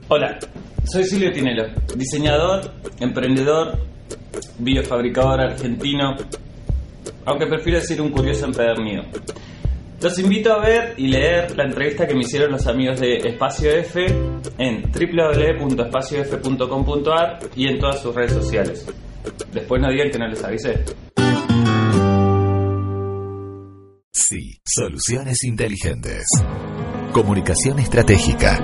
Hola, soy Silvio Tinelo, diseñador, emprendedor, biofabricador argentino, aunque prefiero decir un curioso empedernido. Los invito a ver y leer la entrevista que me hicieron los amigos de Espacio F en www.espaciof.com.ar y en todas sus redes sociales. Después no digan que no les avisé. Sí, soluciones inteligentes. Comunicación estratégica.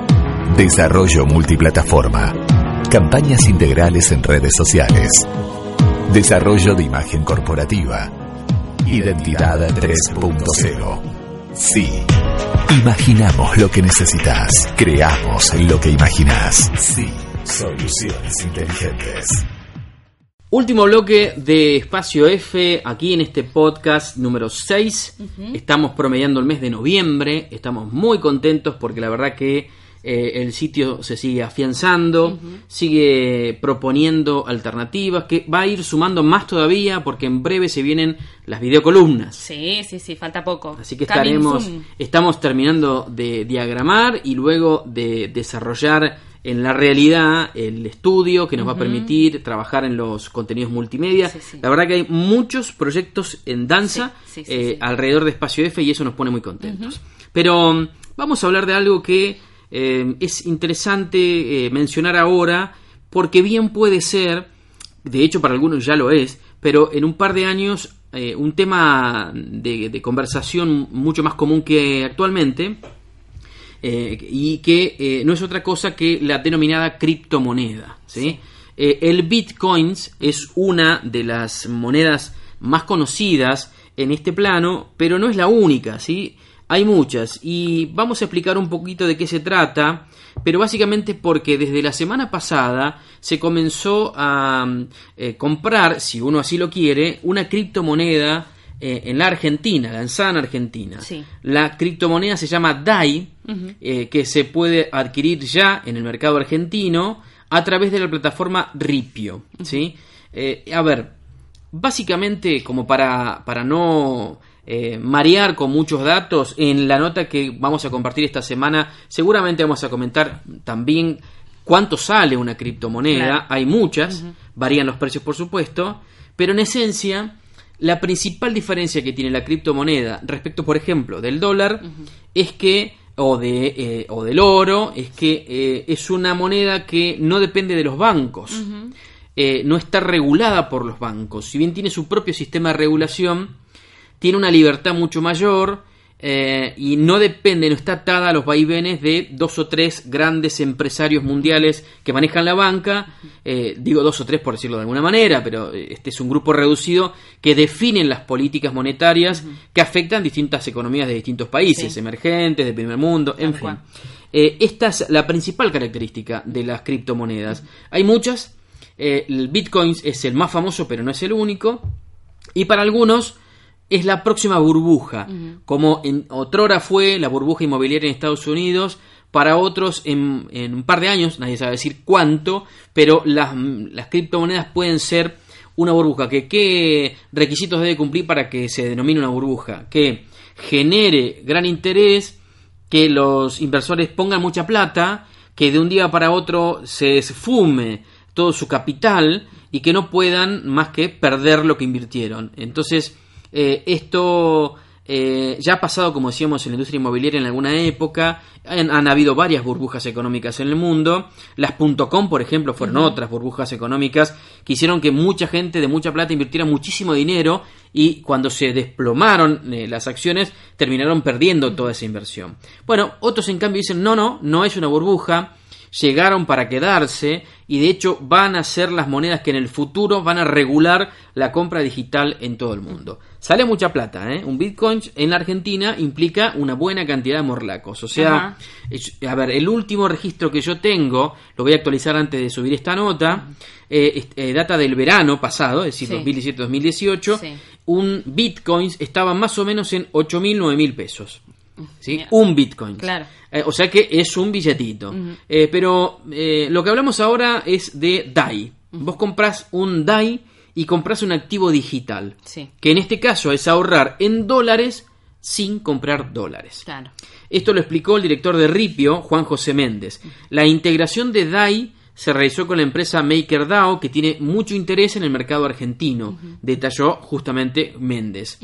Desarrollo multiplataforma. Campañas integrales en redes sociales. Desarrollo de imagen corporativa. Identidad 3.0. Sí. Imaginamos lo que necesitas. Creamos lo que imaginas. Sí. Soluciones inteligentes. Último bloque de Espacio F, aquí en este podcast número 6. Estamos promediando el mes de noviembre, estamos muy contentos porque la verdad que eh, el sitio se sigue afianzando, sigue proponiendo alternativas, que va a ir sumando más todavía porque en breve se vienen las videocolumnas. Sí, sí, sí, falta poco. Así que Coming estaremos, soon. estamos terminando de diagramar y luego de desarrollar en la realidad el estudio que nos va a permitir trabajar en los contenidos multimedia. Sí, sí. La verdad que hay muchos proyectos en danza Sí, eh, alrededor de Espacio F y eso nos pone muy contentos. Pero mm, vamos a hablar de algo que eh, es interesante eh, mencionar ahora porque bien puede ser, de hecho para algunos ya lo es, pero en un par de años eh, un tema de, de conversación mucho más común que actualmente y que no es otra cosa que la denominada criptomoneda. ¿sí? El Bitcoin es una de las monedas más conocidas en este plano, pero no es la única, ¿sí? Hay muchas y vamos a explicar un poquito de qué se trata, pero básicamente porque desde la semana pasada se comenzó a eh, comprar, si uno así lo quiere, una criptomoneda eh, en la Argentina, lanzada en Argentina. Sí. La criptomoneda se llama DAI, eh, que se puede adquirir ya en el mercado argentino a través de la plataforma Ripio. ¿sí? A ver, básicamente, como para, para no eh, marear con muchos datos, en la nota que vamos a compartir esta semana, seguramente vamos a comentar también cuánto sale una criptomoneda. Claro. Hay muchas, varían los precios, por supuesto, pero en esencia. La principal diferencia que tiene la criptomoneda respecto, por ejemplo, del dólar es que o, de, eh, o del oro es que eh, es una moneda que no depende de los bancos, eh, no está regulada por los bancos, si bien tiene su propio sistema de regulación, tiene una libertad mucho mayor, eh, y no depende, no está atada a los vaivenes de dos o tres grandes empresarios mundiales que manejan la banca, eh, digo dos o tres por decirlo de alguna manera, pero eh, este es un grupo reducido que definen las políticas monetarias que afectan distintas economías de distintos países, Sí. emergentes, de primer mundo, en fin. Eh, esta es la principal característica de las criptomonedas. Hay muchas, el Bitcoin es el más famoso, pero no es el único, y para algunos es la próxima burbuja, como en otrora fue la burbuja inmobiliaria en Estados Unidos, para otros en, en un par de años, nadie sabe decir cuánto, pero las, las criptomonedas pueden ser una burbuja. Que, ¿Qué requisitos debe cumplir para que se denomine una burbuja? Que genere gran interés, que los inversores pongan mucha plata, que de un día para otro se esfume todo su capital y que no puedan más que perder lo que invirtieron. Entonces, eh, esto eh, ya ha pasado, como decíamos, en la industria inmobiliaria en alguna época. Han, han habido varias burbujas económicas en el mundo. Las .com, por ejemplo, fueron otras burbujas económicas que hicieron que mucha gente de mucha plata invirtiera muchísimo dinero y cuando se desplomaron eh, las acciones terminaron perdiendo toda esa inversión. Bueno, otros en cambio dicen, no, no, no es una burbuja llegaron para quedarse y de hecho van a ser las monedas que en el futuro van a regular la compra digital en todo el mundo. Sale mucha plata, ¿eh? Un Bitcoin en la Argentina implica una buena cantidad de morlacos. O sea, es- a ver, el último registro que yo tengo, lo voy a actualizar antes de subir esta nota, eh, eh, data del verano pasado, es decir, Sí. 2017-2018. Sí. Un Bitcoin estaba más o menos en 8.000, 9.000 pesos. ¿Sí? Un Bitcoin. Claro. Eh, o sea que es un billetito. Eh, pero eh, lo que hablamos ahora es de DAI. Vos compras un DAI y compras un activo digital. Sí. Que en este caso es ahorrar en dólares sin comprar dólares. Claro. Esto lo explicó el director de Ripio, Juan José Méndez. La integración de DAI se realizó con la empresa MakerDAO, que tiene mucho interés en el mercado argentino, detalló justamente Méndez.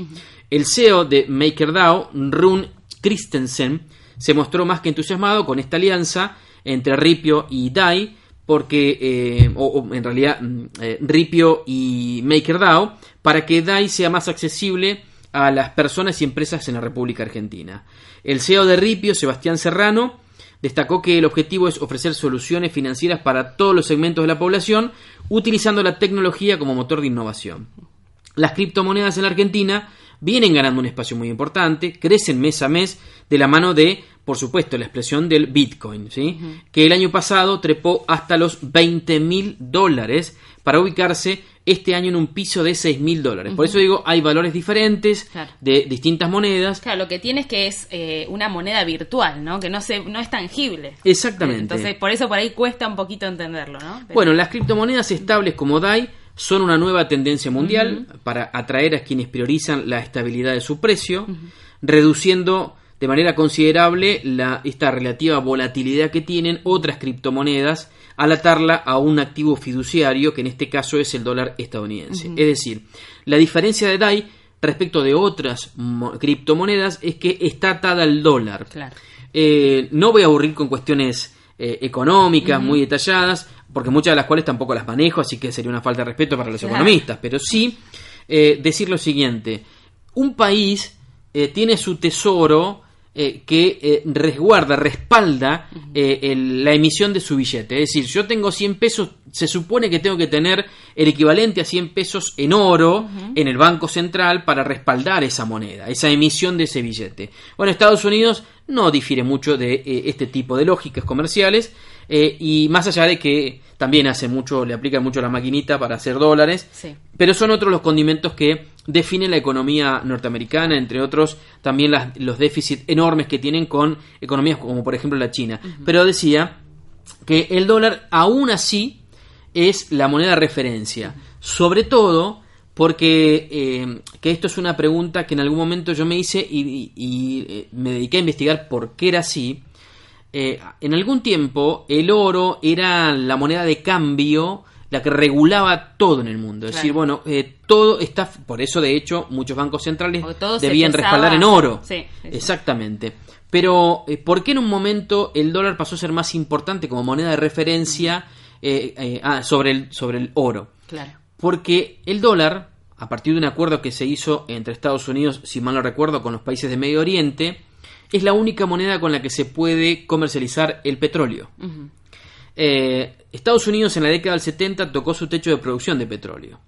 El CEO de MakerDAO, Rune Christensen, se mostró más que entusiasmado con esta alianza entre Ripio y DAI, porque, eh, o, en realidad, mm, eh, Ripio y MakerDAO, para que DAI sea más accesible a las personas y empresas en la República Argentina. El CEO de Ripio, Sebastián Serrano, destacó que el objetivo es ofrecer soluciones financieras para todos los segmentos de la población, utilizando la tecnología como motor de innovación. Las criptomonedas en la Argentina vienen ganando un espacio muy importante, crecen mes a mes de la mano de, por supuesto, la expresión del Bitcoin, ¿sí? que el año pasado trepó hasta los 20 mil dólares para ubicarse este año en un piso de 6 mil dólares. Por eso digo, hay valores diferentes Claro. de distintas monedas. Claro, lo que tiene es que es eh, una moneda virtual, ¿no? Que no se, no es tangible. Exactamente. Entonces, por eso por ahí cuesta un poquito entenderlo, ¿no? Pero- Bueno, las criptomonedas estables como DAI son una nueva tendencia mundial para atraer a quienes priorizan la estabilidad de su precio, reduciendo de manera considerable la, esta relativa volatilidad que tienen otras criptomonedas al atarla a un activo fiduciario, que en este caso es el dólar estadounidense. Es decir, la diferencia de DAI respecto de otras mo- criptomonedas es que está atada al dólar. Claro. Eh, no voy a aburrir con cuestiones eh, económicas muy detalladas, porque muchas de las cuales tampoco las manejo, así que sería una falta de respeto para los Claro. economistas, pero sí eh, decir lo siguiente, un país eh, tiene su tesoro eh, que resguarda, respalda el- la emisión de su billete. Es decir, yo tengo 100 pesos, se supone que tengo que tener el equivalente a 100 pesos en oro en el Banco Central para respaldar esa moneda, esa emisión de ese billete. Bueno, Estados Unidos no difiere mucho de este tipo de lógicas comerciales eh, y más allá de que también hace mucho, le aplican mucho la maquinita para hacer dólares, Sí. pero son otros los condimentos que definen la economía norteamericana, entre otros también las- los déficits enormes que tienen con economías como por ejemplo la China. Pero decía que el dólar aún así es la moneda de referencia, sobre todo porque eh, que esto es una pregunta que en algún momento yo me hice y, y- y, eh, me dediqué a investigar por qué era así. Eh, en algún tiempo el oro era la moneda de cambio, la que regulaba todo en el mundo. Es Claro. decir, bueno, eh, todo está, por eso de hecho muchos bancos centrales debían respaldar en oro. Sí. Exactamente. Pero, eh, ¿por qué en un momento el dólar pasó a ser más importante como moneda de referencia eh, eh, ah, sobre, el, sobre el oro? Claro. Porque el dólar, a partir de un acuerdo que se hizo entre Estados Unidos, si mal no recuerdo, con los países de Medio Oriente, es la única moneda con la que se puede comercializar el petróleo. Eh, Estados Unidos en la década del 70 tocó su techo de producción de petróleo.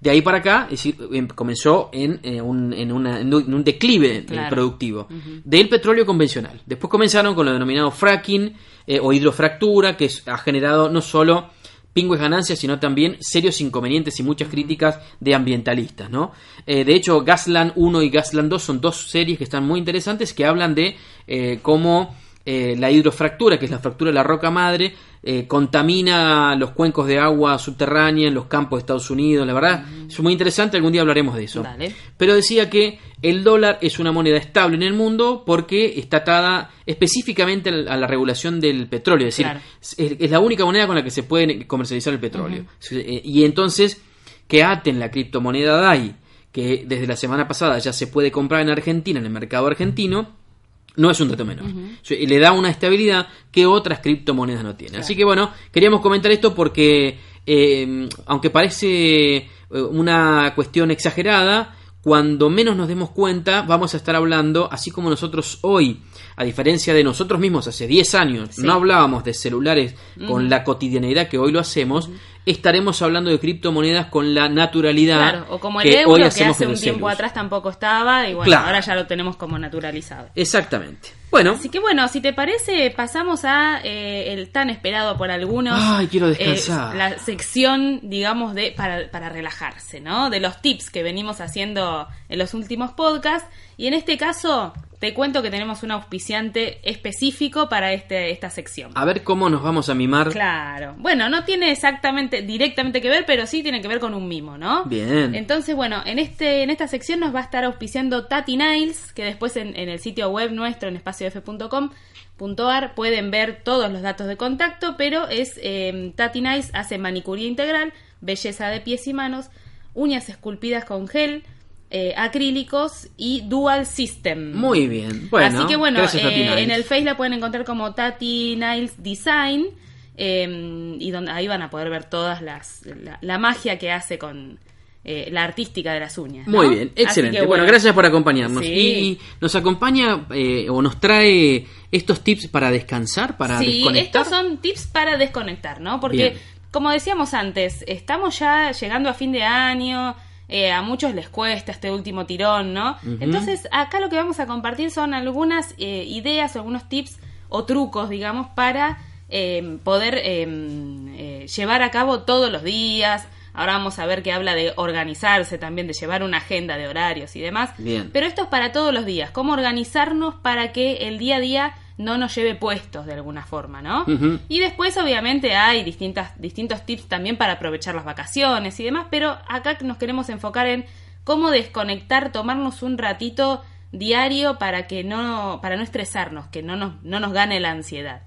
De ahí para acá, es decir, comenzó en, eh, un, en, una- en un- en un declive eh, Claro. productivo del petróleo convencional. Después comenzaron con lo denominado fracking eh, o hidrofractura, que es- ha generado no solo pingües ganancias, sino también serios inconvenientes y muchas críticas de ambientalistas, ¿no? Eh, de hecho, Gasland 1 y Gasland 2 son dos series que están muy interesantes que hablan de eh, cómo eh, la hidrofractura, que es la fractura de la roca madre, eh, contamina los cuencos de agua subterránea en los campos de Estados Unidos. La verdad, es muy interesante, algún día hablaremos de eso. Dale. Pero decía que el dólar es una moneda estable en el mundo porque está atada específicamente a la regulación del petróleo. Es decir, Claro. es, es la única moneda con la que se puede comercializar el petróleo. Eh, Y entonces, que aten la criptomoneda DAI, que desde la semana pasada ya se puede comprar en Argentina, en el mercado argentino, no es un dato menor. Y Le da una estabilidad que otras criptomonedas no tienen. Así que bueno, queríamos comentar esto porque, eh, aunque parece eh, una cuestión exagerada, cuando menos nos demos cuenta, vamos a estar hablando, así como nosotros hoy, a diferencia de nosotros mismos hace 10 años, Sí. no hablábamos de celulares con la cotidianidad que hoy lo hacemos, estaremos hablando de criptomonedas con la naturalidad Claro, o como el que euro hoy que hace un tiempo atrás tampoco estaba y bueno, Claro. ahora ya lo tenemos como naturalizado. Exactamente. Bueno, Así que bueno, si te parece, pasamos a eh, el tan esperado por algunos. Ay, quiero eh, descansar. la sección, digamos, de para, para relajarse, ¿no? De los tips que venimos haciendo en los últimos podcasts. Y en este caso, te cuento que tenemos un auspiciante específico para este, esta sección. a ver cómo nos vamos a mimar. Claro. Bueno, no tiene exactamente, directamente que ver, pero sí tiene que ver con un mimo, ¿no? Bien. Entonces, bueno, en este, en esta sección nos va a estar auspiciando Tati Niles, que después en, en el sitio web nuestro, en espaciof.com.ar, pueden ver todos los datos de contacto, pero es eh, Tati Niles hace manicuría integral, belleza de pies y manos, uñas esculpidas con gel, eh, acrílicos y dual system. Muy bien. Bueno, Así que bueno, eh, en el Face la pueden encontrar como Tati Niles Design eh, y donde ahí van a poder ver todas las la, la magia que hace con eh, la artística de las uñas. ¿no? Muy bien, excelente. que, bueno, gracias por acompañarnos. Sí. Y nos acompaña eh, o nos trae estos tips para descansar, para sí, desconectar. estos son tips para desconectar, ¿no? Porque, Bien. como decíamos antes, estamos ya llegando a fin de año, eh, a muchos les cuesta este último tirón, ¿no? Entonces, acá lo que vamos a compartir son algunas eh, ideas, algunos tips o trucos, digamos, para eh, poder eh, eh, llevar a cabo todos los días. Ahora vamos a ver que habla de organizarse también, de llevar una agenda de horarios y demás. Bien. Pero esto es para todos los días. Cómo organizarnos para que el día a día no nos lleve puestos de alguna forma, ¿no? Y después, obviamente, hay distintas, distintos tips también para aprovechar las vacaciones y demás, pero acá nos queremos enfocar en cómo desconectar, tomarnos un ratito diario para que no, para no estresarnos, que no nos, no nos gane la ansiedad.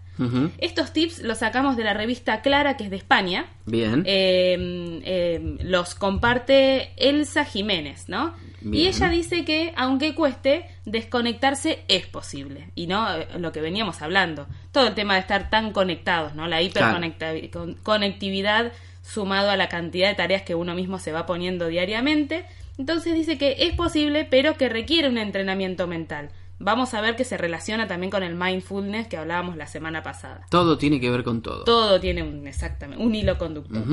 Estos tips los sacamos de la revista Clara, que es de España. Bien. Eh, eh, los comparte Elsa Jiménez, ¿no? Y Bien. ella dice que aunque cueste, desconectarse es posible. Y no Eh, lo que veníamos hablando. Todo el tema de estar tan conectados, ¿no? La hiperconectividad sumado a la cantidad de tareas que uno mismo se va poniendo diariamente. Entonces dice que es posible, pero que requiere un entrenamiento mental. Vamos a ver que se relaciona también con el mindfulness que hablábamos la semana pasada. Todo tiene que ver con todo. Todo tiene un, exactamente, un hilo conductor.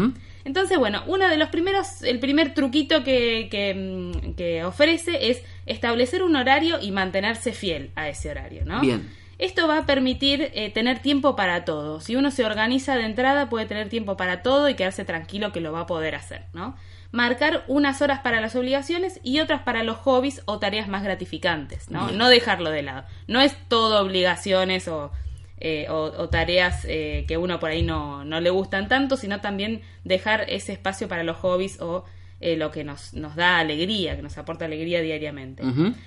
Entonces, bueno, uno de los primeros, el primer truquito que, que, mm, que ofrece es establecer un horario y mantenerse fiel a ese horario, ¿no? Bien. Esto va a permitir eh, tener tiempo para todo. Si uno se organiza de entrada, puede tener tiempo para todo y quedarse tranquilo que lo va a poder hacer, ¿no? Marcar unas horas para las obligaciones y otras para los hobbies o tareas más gratificantes, ¿no? No dejarlo de lado. No es todo obligaciones o, eh, o, o tareas eh, que uno por ahí no, no le gustan tanto, sino también dejar ese espacio para los hobbies o eh, lo que nos, nos da alegría, que nos aporta alegría diariamente.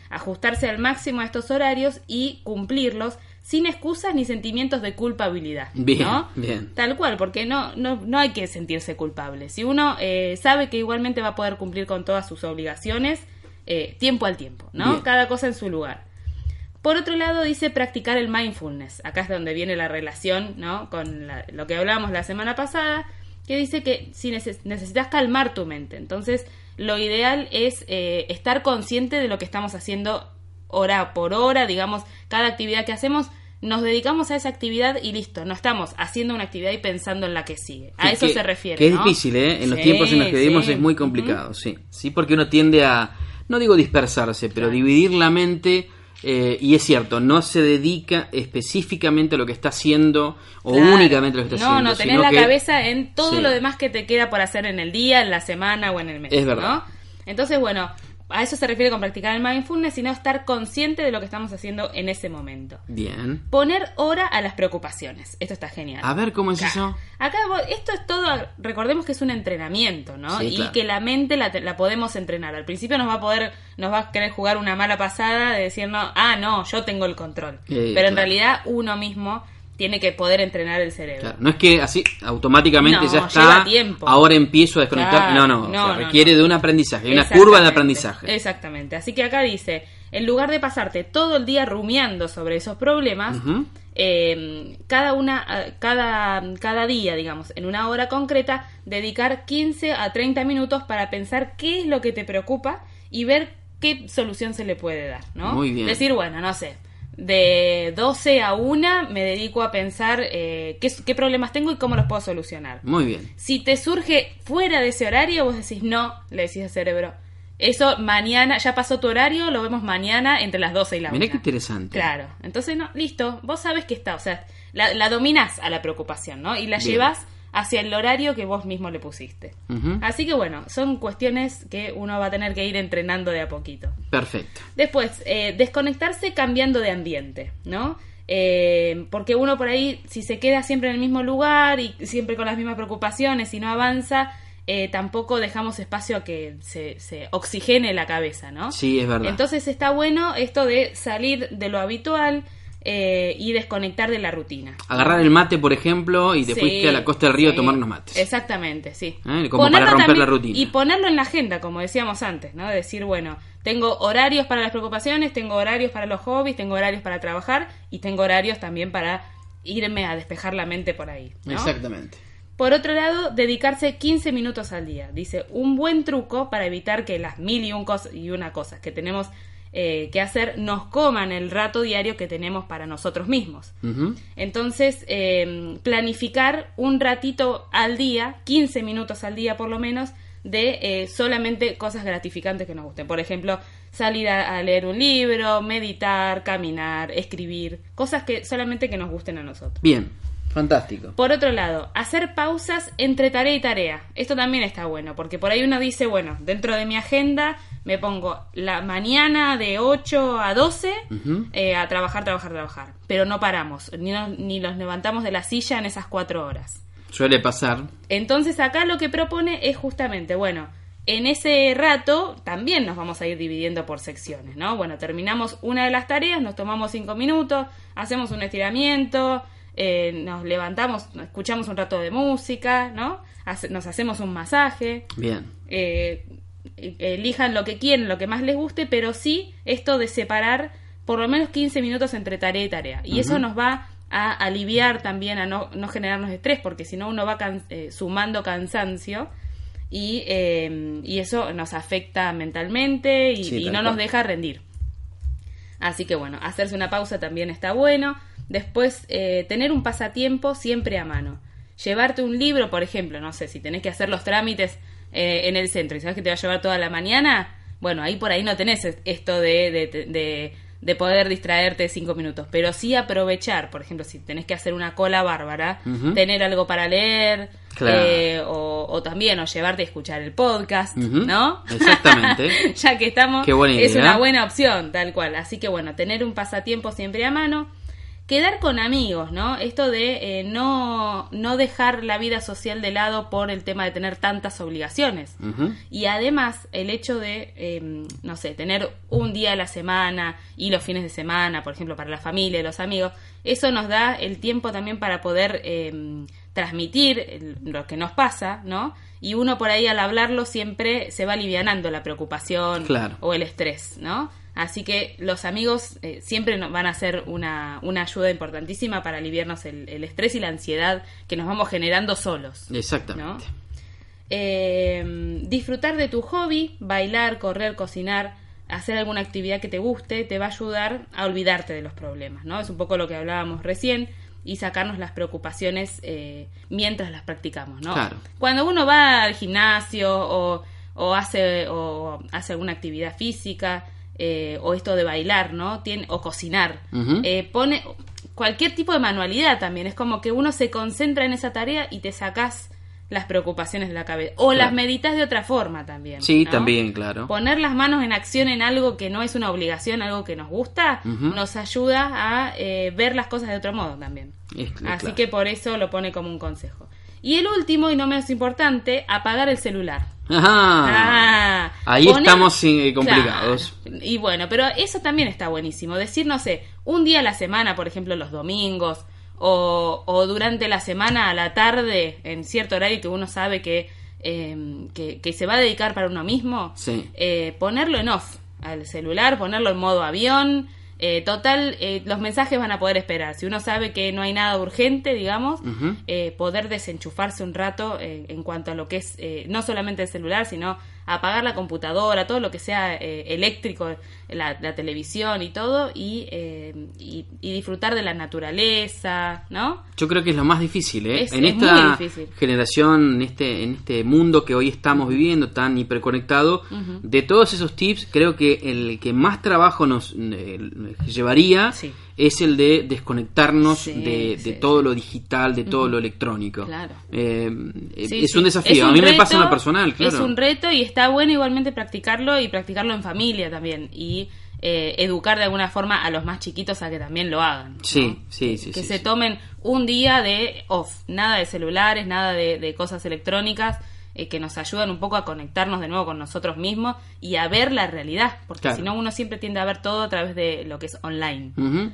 Ajustarse al máximo a estos horarios y cumplirlos sin excusas ni sentimientos de culpabilidad. Bien, ¿no? bien. Tal cual, porque no, no, no hay que sentirse culpable. Si uno eh, sabe que igualmente va a poder cumplir con todas sus obligaciones, eh, tiempo al tiempo, ¿no? Bien. Cada cosa en su lugar. Por otro lado, dice practicar el mindfulness. Acá es donde viene la relación, ¿no? Con la- lo que hablábamos la semana pasada, que dice que si neces- necesitas calmar tu mente, entonces lo ideal es eh, estar consciente de lo que estamos haciendo hora por hora, digamos, cada actividad que hacemos, nos dedicamos a esa actividad y listo, no estamos haciendo una actividad y pensando en la que sigue. A Sí, eso que- se refiere. Que es ¿no? difícil, ¿eh? En los Sí, tiempos en los que vivimos sí. es muy complicado, sí. Sí, porque uno tiende a, no digo dispersarse, pero Claro. dividir la mente. eh, y es cierto, no se dedica específicamente a lo que está haciendo o Claro. únicamente a lo que está no, haciendo. No, tenés sino la que- cabeza en todo lo demás que te queda por hacer en el día, en la semana o en el mes. Es verdad. ¿no? Entonces, bueno, a eso se refiere con practicar el mindfulness, sino estar consciente de lo que estamos haciendo en ese momento. Bien. Poner hora a las preocupaciones. Esto está genial. A ver, ¿cómo es Acá. eso? Acá vos- esto es todo, recordemos que es un entrenamiento, ¿no? Sí, y claro. que la mente la, la podemos entrenar. Al principio nos va a poder, nos va a querer jugar una mala pasada de decirnos, ah, no, yo tengo el control. Pero en realidad uno mismo tiene que poder entrenar el cerebro. Claro, no es que así automáticamente No, ya está. Ahora empiezo a desconectar. Claro, no, no, no, o sea, requiere no. de un aprendizaje, hay una curva de aprendizaje. Exactamente. Así que acá dice, en lugar de pasarte todo el día rumiando sobre esos problemas, eh, cada una, cada, cada día, digamos, en una hora concreta, dedicar 15 a 30 minutos para pensar qué es lo que te preocupa y ver qué solución se le puede dar, ¿no? Muy bien. Decir, bueno, no sé, de 12 a 1 me dedico a pensar eh, qué, qué problemas tengo y cómo los puedo solucionar. Muy bien. Si te surge fuera de ese horario, vos decís no, le decís al cerebro. Eso mañana, ya pasó tu horario, lo vemos mañana entre las 12 y la 1. Mirá qué interesante. Claro, entonces no, listo, vos sabes que está, o sea, la, la dominás a la preocupación, ¿no? Y la Bien. llevas hacia el horario que vos mismo le pusiste. Así que bueno, son cuestiones que uno va a tener que ir entrenando de a poquito. Perfecto. Después, eh, desconectarse cambiando de ambiente, ¿no? Eh, porque uno por ahí, si se queda siempre en el mismo lugar y siempre con las mismas preocupaciones y no avanza, eh, tampoco dejamos espacio a que se, se oxigene la cabeza, ¿no? Sí, es verdad. Entonces está bueno esto de salir de lo habitual eh, y desconectar de la rutina. Agarrar el mate, por ejemplo, y te Sí, fuiste a la costa del río sí. a tomar unos mates. Exactamente, sí. Eh, como para romper la rutina. Y ponerlo en la agenda, como decíamos antes, ¿no? Decir, bueno, tengo horarios para las preocupaciones, tengo horarios para los hobbies, tengo horarios para trabajar y tengo horarios también para irme a despejar la mente por ahí. ¿no? Exactamente. Por otro lado, dedicarse 15 minutos al día. Dice, un buen truco para evitar que las mil y, un cos- y una cosas que tenemos eh, que hacer nos coman el rato diario que tenemos para nosotros mismos. Entonces, eh, planificar un ratito al día, 15 minutos al día por lo menos, de eh, solamente cosas gratificantes que nos gusten. Por ejemplo, salir a, a leer un libro, meditar, caminar, escribir, cosas que solamente que nos gusten a nosotros. Bien, fantástico. Por otro lado, hacer pausas entre tarea y tarea. Esto también está bueno, porque por ahí uno dice, bueno, dentro de mi agenda me pongo la mañana de 8 a 12 Ujú. eh, a trabajar, trabajar, trabajar. Pero no paramos, ni, nos, ni los levantamos de la silla en esas cuatro horas. Suele pasar. Entonces acá lo que propone es justamente, bueno, en ese rato también nos vamos a ir dividiendo por secciones, ¿no? Bueno, terminamos una de las tareas, nos tomamos cinco minutos, hacemos un estiramiento, eh, nos levantamos, escuchamos un rato de música, ¿no? Hace- nos hacemos un masaje, Bien. eh, elijan lo que quieren, lo que más les guste, pero sí esto de separar por lo menos 15 minutos entre tarea y tarea. Y eso nos va a aliviar también, a no, no generarnos estrés, porque si no uno va can- eh, sumando cansancio y, eh, y eso nos afecta mentalmente y, Sí, y no nos deja rendir. Así que bueno, hacerse una pausa también está bueno. Después, eh, tener un pasatiempo siempre a mano. Llevarte un libro, por ejemplo, no sé, si tenés que hacer los trámites eh, en el centro y sabes que te va a llevar toda la mañana, bueno, ahí por ahí no tenés es- esto de, de, de- de poder distraerte cinco minutos, pero sí aprovechar, por ejemplo, si tenés que hacer una cola bárbara, tener algo para leer, Claro. eh, o, o también, o llevarte a escuchar el podcast. ¿no? Exactamente. *laughs* ya que estamos, Qué buena es una buena opción, tal cual. Así que bueno, tener un pasatiempo siempre a mano. Quedar con amigos, ¿no? Esto de eh, no, no dejar la vida social de lado por el tema de tener tantas obligaciones. Y además, el hecho de, eh, no sé, tener un día a la semana y los fines de semana, por ejemplo, para la familia y los amigos, eso nos da el tiempo también para poder eh, transmitir lo que nos pasa, ¿no? Y uno por ahí al hablarlo siempre se va alivianando la preocupación Claro. o el estrés, ¿no? Así que los amigos eh, siempre nos van a ser una, una ayuda importantísima para aliviarnos el, el estrés y la ansiedad que nos vamos generando solos. Exactamente. Eh, disfrutar de tu hobby, bailar, correr, cocinar, hacer alguna actividad que te guste, te va a ayudar a olvidarte de los problemas, ¿no? Es un poco lo que hablábamos recién y sacarnos las preocupaciones eh, mientras las practicamos, ¿no? Claro. Cuando uno va al gimnasio o, o hace o hace alguna actividad física eh, o esto de bailar, ¿no? Tiene, o cocinar, eh, pone cualquier tipo de manualidad también. Es como que uno se concentra en esa tarea y te sacas las preocupaciones de la cabeza. O las meditas de otra forma también. Sí, ¿no? también, claro. Poner las manos en acción en algo que no es una obligación, algo que nos gusta, nos ayuda a eh, ver las cosas de otro modo también. Es- Así claro. que por eso lo pone como un consejo. Y el último, y no menos importante, apagar el celular. Ajá. Ah, Ahí poner- estamos eh, complicados. Claro. Y bueno, pero eso también está buenísimo. Decir, no sé, un día a la semana, por ejemplo, los domingos, o, o durante la semana a la tarde, en cierto horario que uno sabe que, eh, que, que se va a dedicar para uno mismo, Sí. eh, ponerlo en off al celular, ponerlo en modo avión. Eh, total, eh, los mensajes van a poder esperar. Si uno sabe que no hay nada urgente, digamos, eh, poder desenchufarse un rato eh, en cuanto a lo que es eh, no solamente el celular, sino apagar la computadora, todo lo que sea eh, eléctrico, la, la televisión y todo, y, eh, y, y disfrutar de la naturaleza, ¿no? Yo creo que es lo más difícil, ¿eh? Es- en es esta generación, en este, en este mundo que hoy estamos viviendo tan hiperconectado, de todos esos tips, creo que el que más trabajo nos eh, llevaría Sí. es el de desconectarnos Sí, de, de sí, todo lo digital, de todo lo electrónico. Claro. Eh, es un desafío. Es a mí me pasa en lo personal, claro. Es un reto y está bueno igualmente practicarlo y practicarlo en familia también. Y eh, educar de alguna forma a los más chiquitos a que también lo hagan. ¿no? Sí, sí, sí, Que sí, se sí. tomen un día de off, nada de celulares, nada de, de cosas electrónicas. eh, que nos ayudan un poco a conectarnos de nuevo con nosotros mismos y a ver la realidad, porque Claro. si no uno siempre tiende a ver todo a través de lo que es online.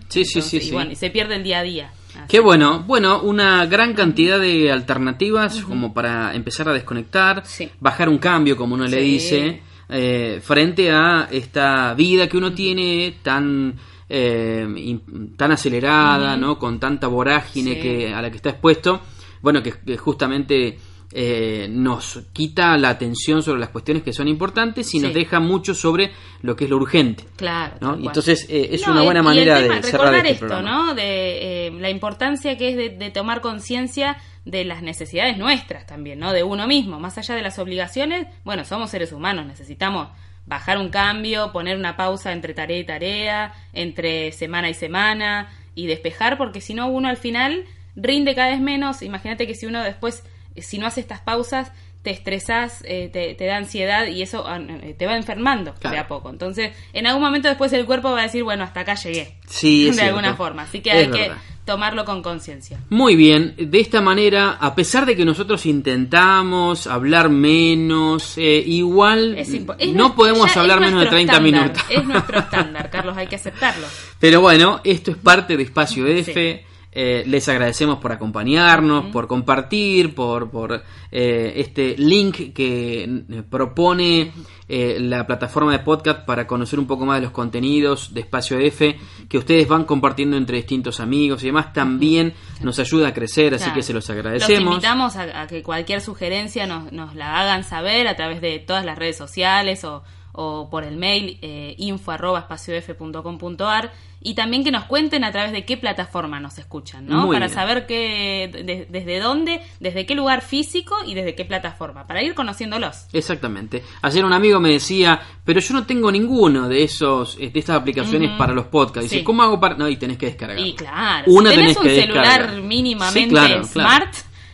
Sí, sí, sí, y sí. bueno, y se pierde el día a día. Así Qué bueno, bueno, una gran cantidad de alternativas como para empezar a desconectar, bajar un cambio, como uno le Sí. dice, eh, frente a esta vida que uno tiene tan eh, tan acelerada, ¿no? Con tanta vorágine Sí. que a la que está expuesto, bueno, que, que justamente eh, nos quita la atención sobre las cuestiones que son importantes y Sí. nos deja mucho sobre lo que es lo urgente. Claro. entonces eh, es No, una buena y el manera tema, de cerrar recordar este esto, programa. ¿no? De eh, la importancia que es de, de tomar conciencia de las necesidades nuestras también, ¿no? De uno mismo, más allá de las obligaciones. Bueno, somos seres humanos, necesitamos bajar un cambio, poner una pausa entre tarea y tarea, entre semana y semana y despejar, porque si no uno al final rinde cada vez menos. Imagínate que si uno después, si no hace estas pausas, te estresás, eh, te, te da ansiedad y eso ah, eh, te va enfermando Claro. de a poco. Entonces, en algún momento después el cuerpo va a decir, bueno, hasta acá llegué. Sí, *laughs* de alguna forma. Así que Es hay verdad. que tomarlo con conciencia. Muy bien, de esta manera, a pesar de que nosotros intentamos hablar menos, eh, igual Es impo- es no podemos hablar menos de nuestro 30 estándar, minutos. Es nuestro estándar, Carlos, hay que aceptarlo. *laughs* Pero bueno, esto es parte de Espacio F. Sí. Eh, les agradecemos por acompañarnos, por compartir, por, por eh, este link que eh, propone eh, la plataforma de podcast para conocer un poco más de los contenidos de Espacio F que ustedes van compartiendo entre distintos amigos y demás. También nos ayuda a crecer, así Claro. que se los Los agradecemos. invitamos a, a que cualquier sugerencia nos, nos la hagan saber a través de todas las redes sociales o, o por el mail eh, info arroba espaciof.com.ar y también que nos cuenten a través de qué plataforma nos escuchan, ¿no? Muy para bien. saber qué, de- desde dónde, desde qué lugar físico y desde qué plataforma, para ir conociéndolos. Exactamente. Ayer un amigo me decía, pero yo no tengo ninguno de esos de estas aplicaciones para los podcasts. Dice, Sí. ¿cómo hago para...? No, y tenés que descargar. Y claro, Una si tenés tenés un que celular mínimamente Sí, claro, claro.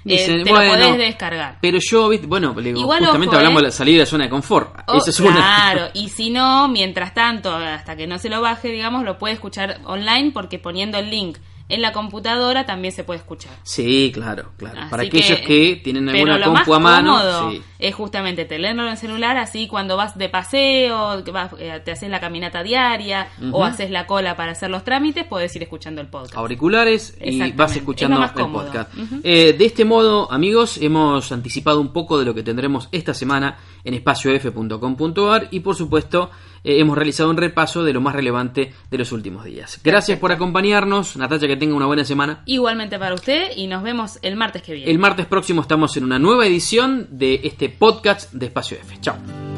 Smart, eh, Dicen, te bueno, lo podés descargar. Pero yo, ¿viste? bueno, digo, Igual, justamente ojo, hablamos ¿eh? de la salida de la zona de confort. Oh, Esa es una. Claro, *laughs* y si no, mientras tanto, hasta que no se lo baje, digamos, lo puede escuchar online porque poniendo el link en la computadora también se puede escuchar. Sí, claro, claro. Así Para aquellos que, tienen pero alguna lo más compu a mano. sí. es justamente tenerlo en el celular, así cuando vas de paseo, vas, eh, te haces la caminata diaria o haces la cola para hacer los trámites, puedes ir escuchando el podcast. auriculares y vas Es escuchando lo más el podcast. Eh, de este modo, amigos, hemos anticipado un poco de lo que tendremos esta semana en espaciof.com.ar y por supuesto eh, hemos realizado un repaso de lo más relevante de los últimos días. Gracias por acompañarnos, Natalia, que tenga una buena semana. Igualmente para usted y nos vemos el martes que viene. El martes próximo estamos en una nueva edición de este podcast de Espacio F. Chao.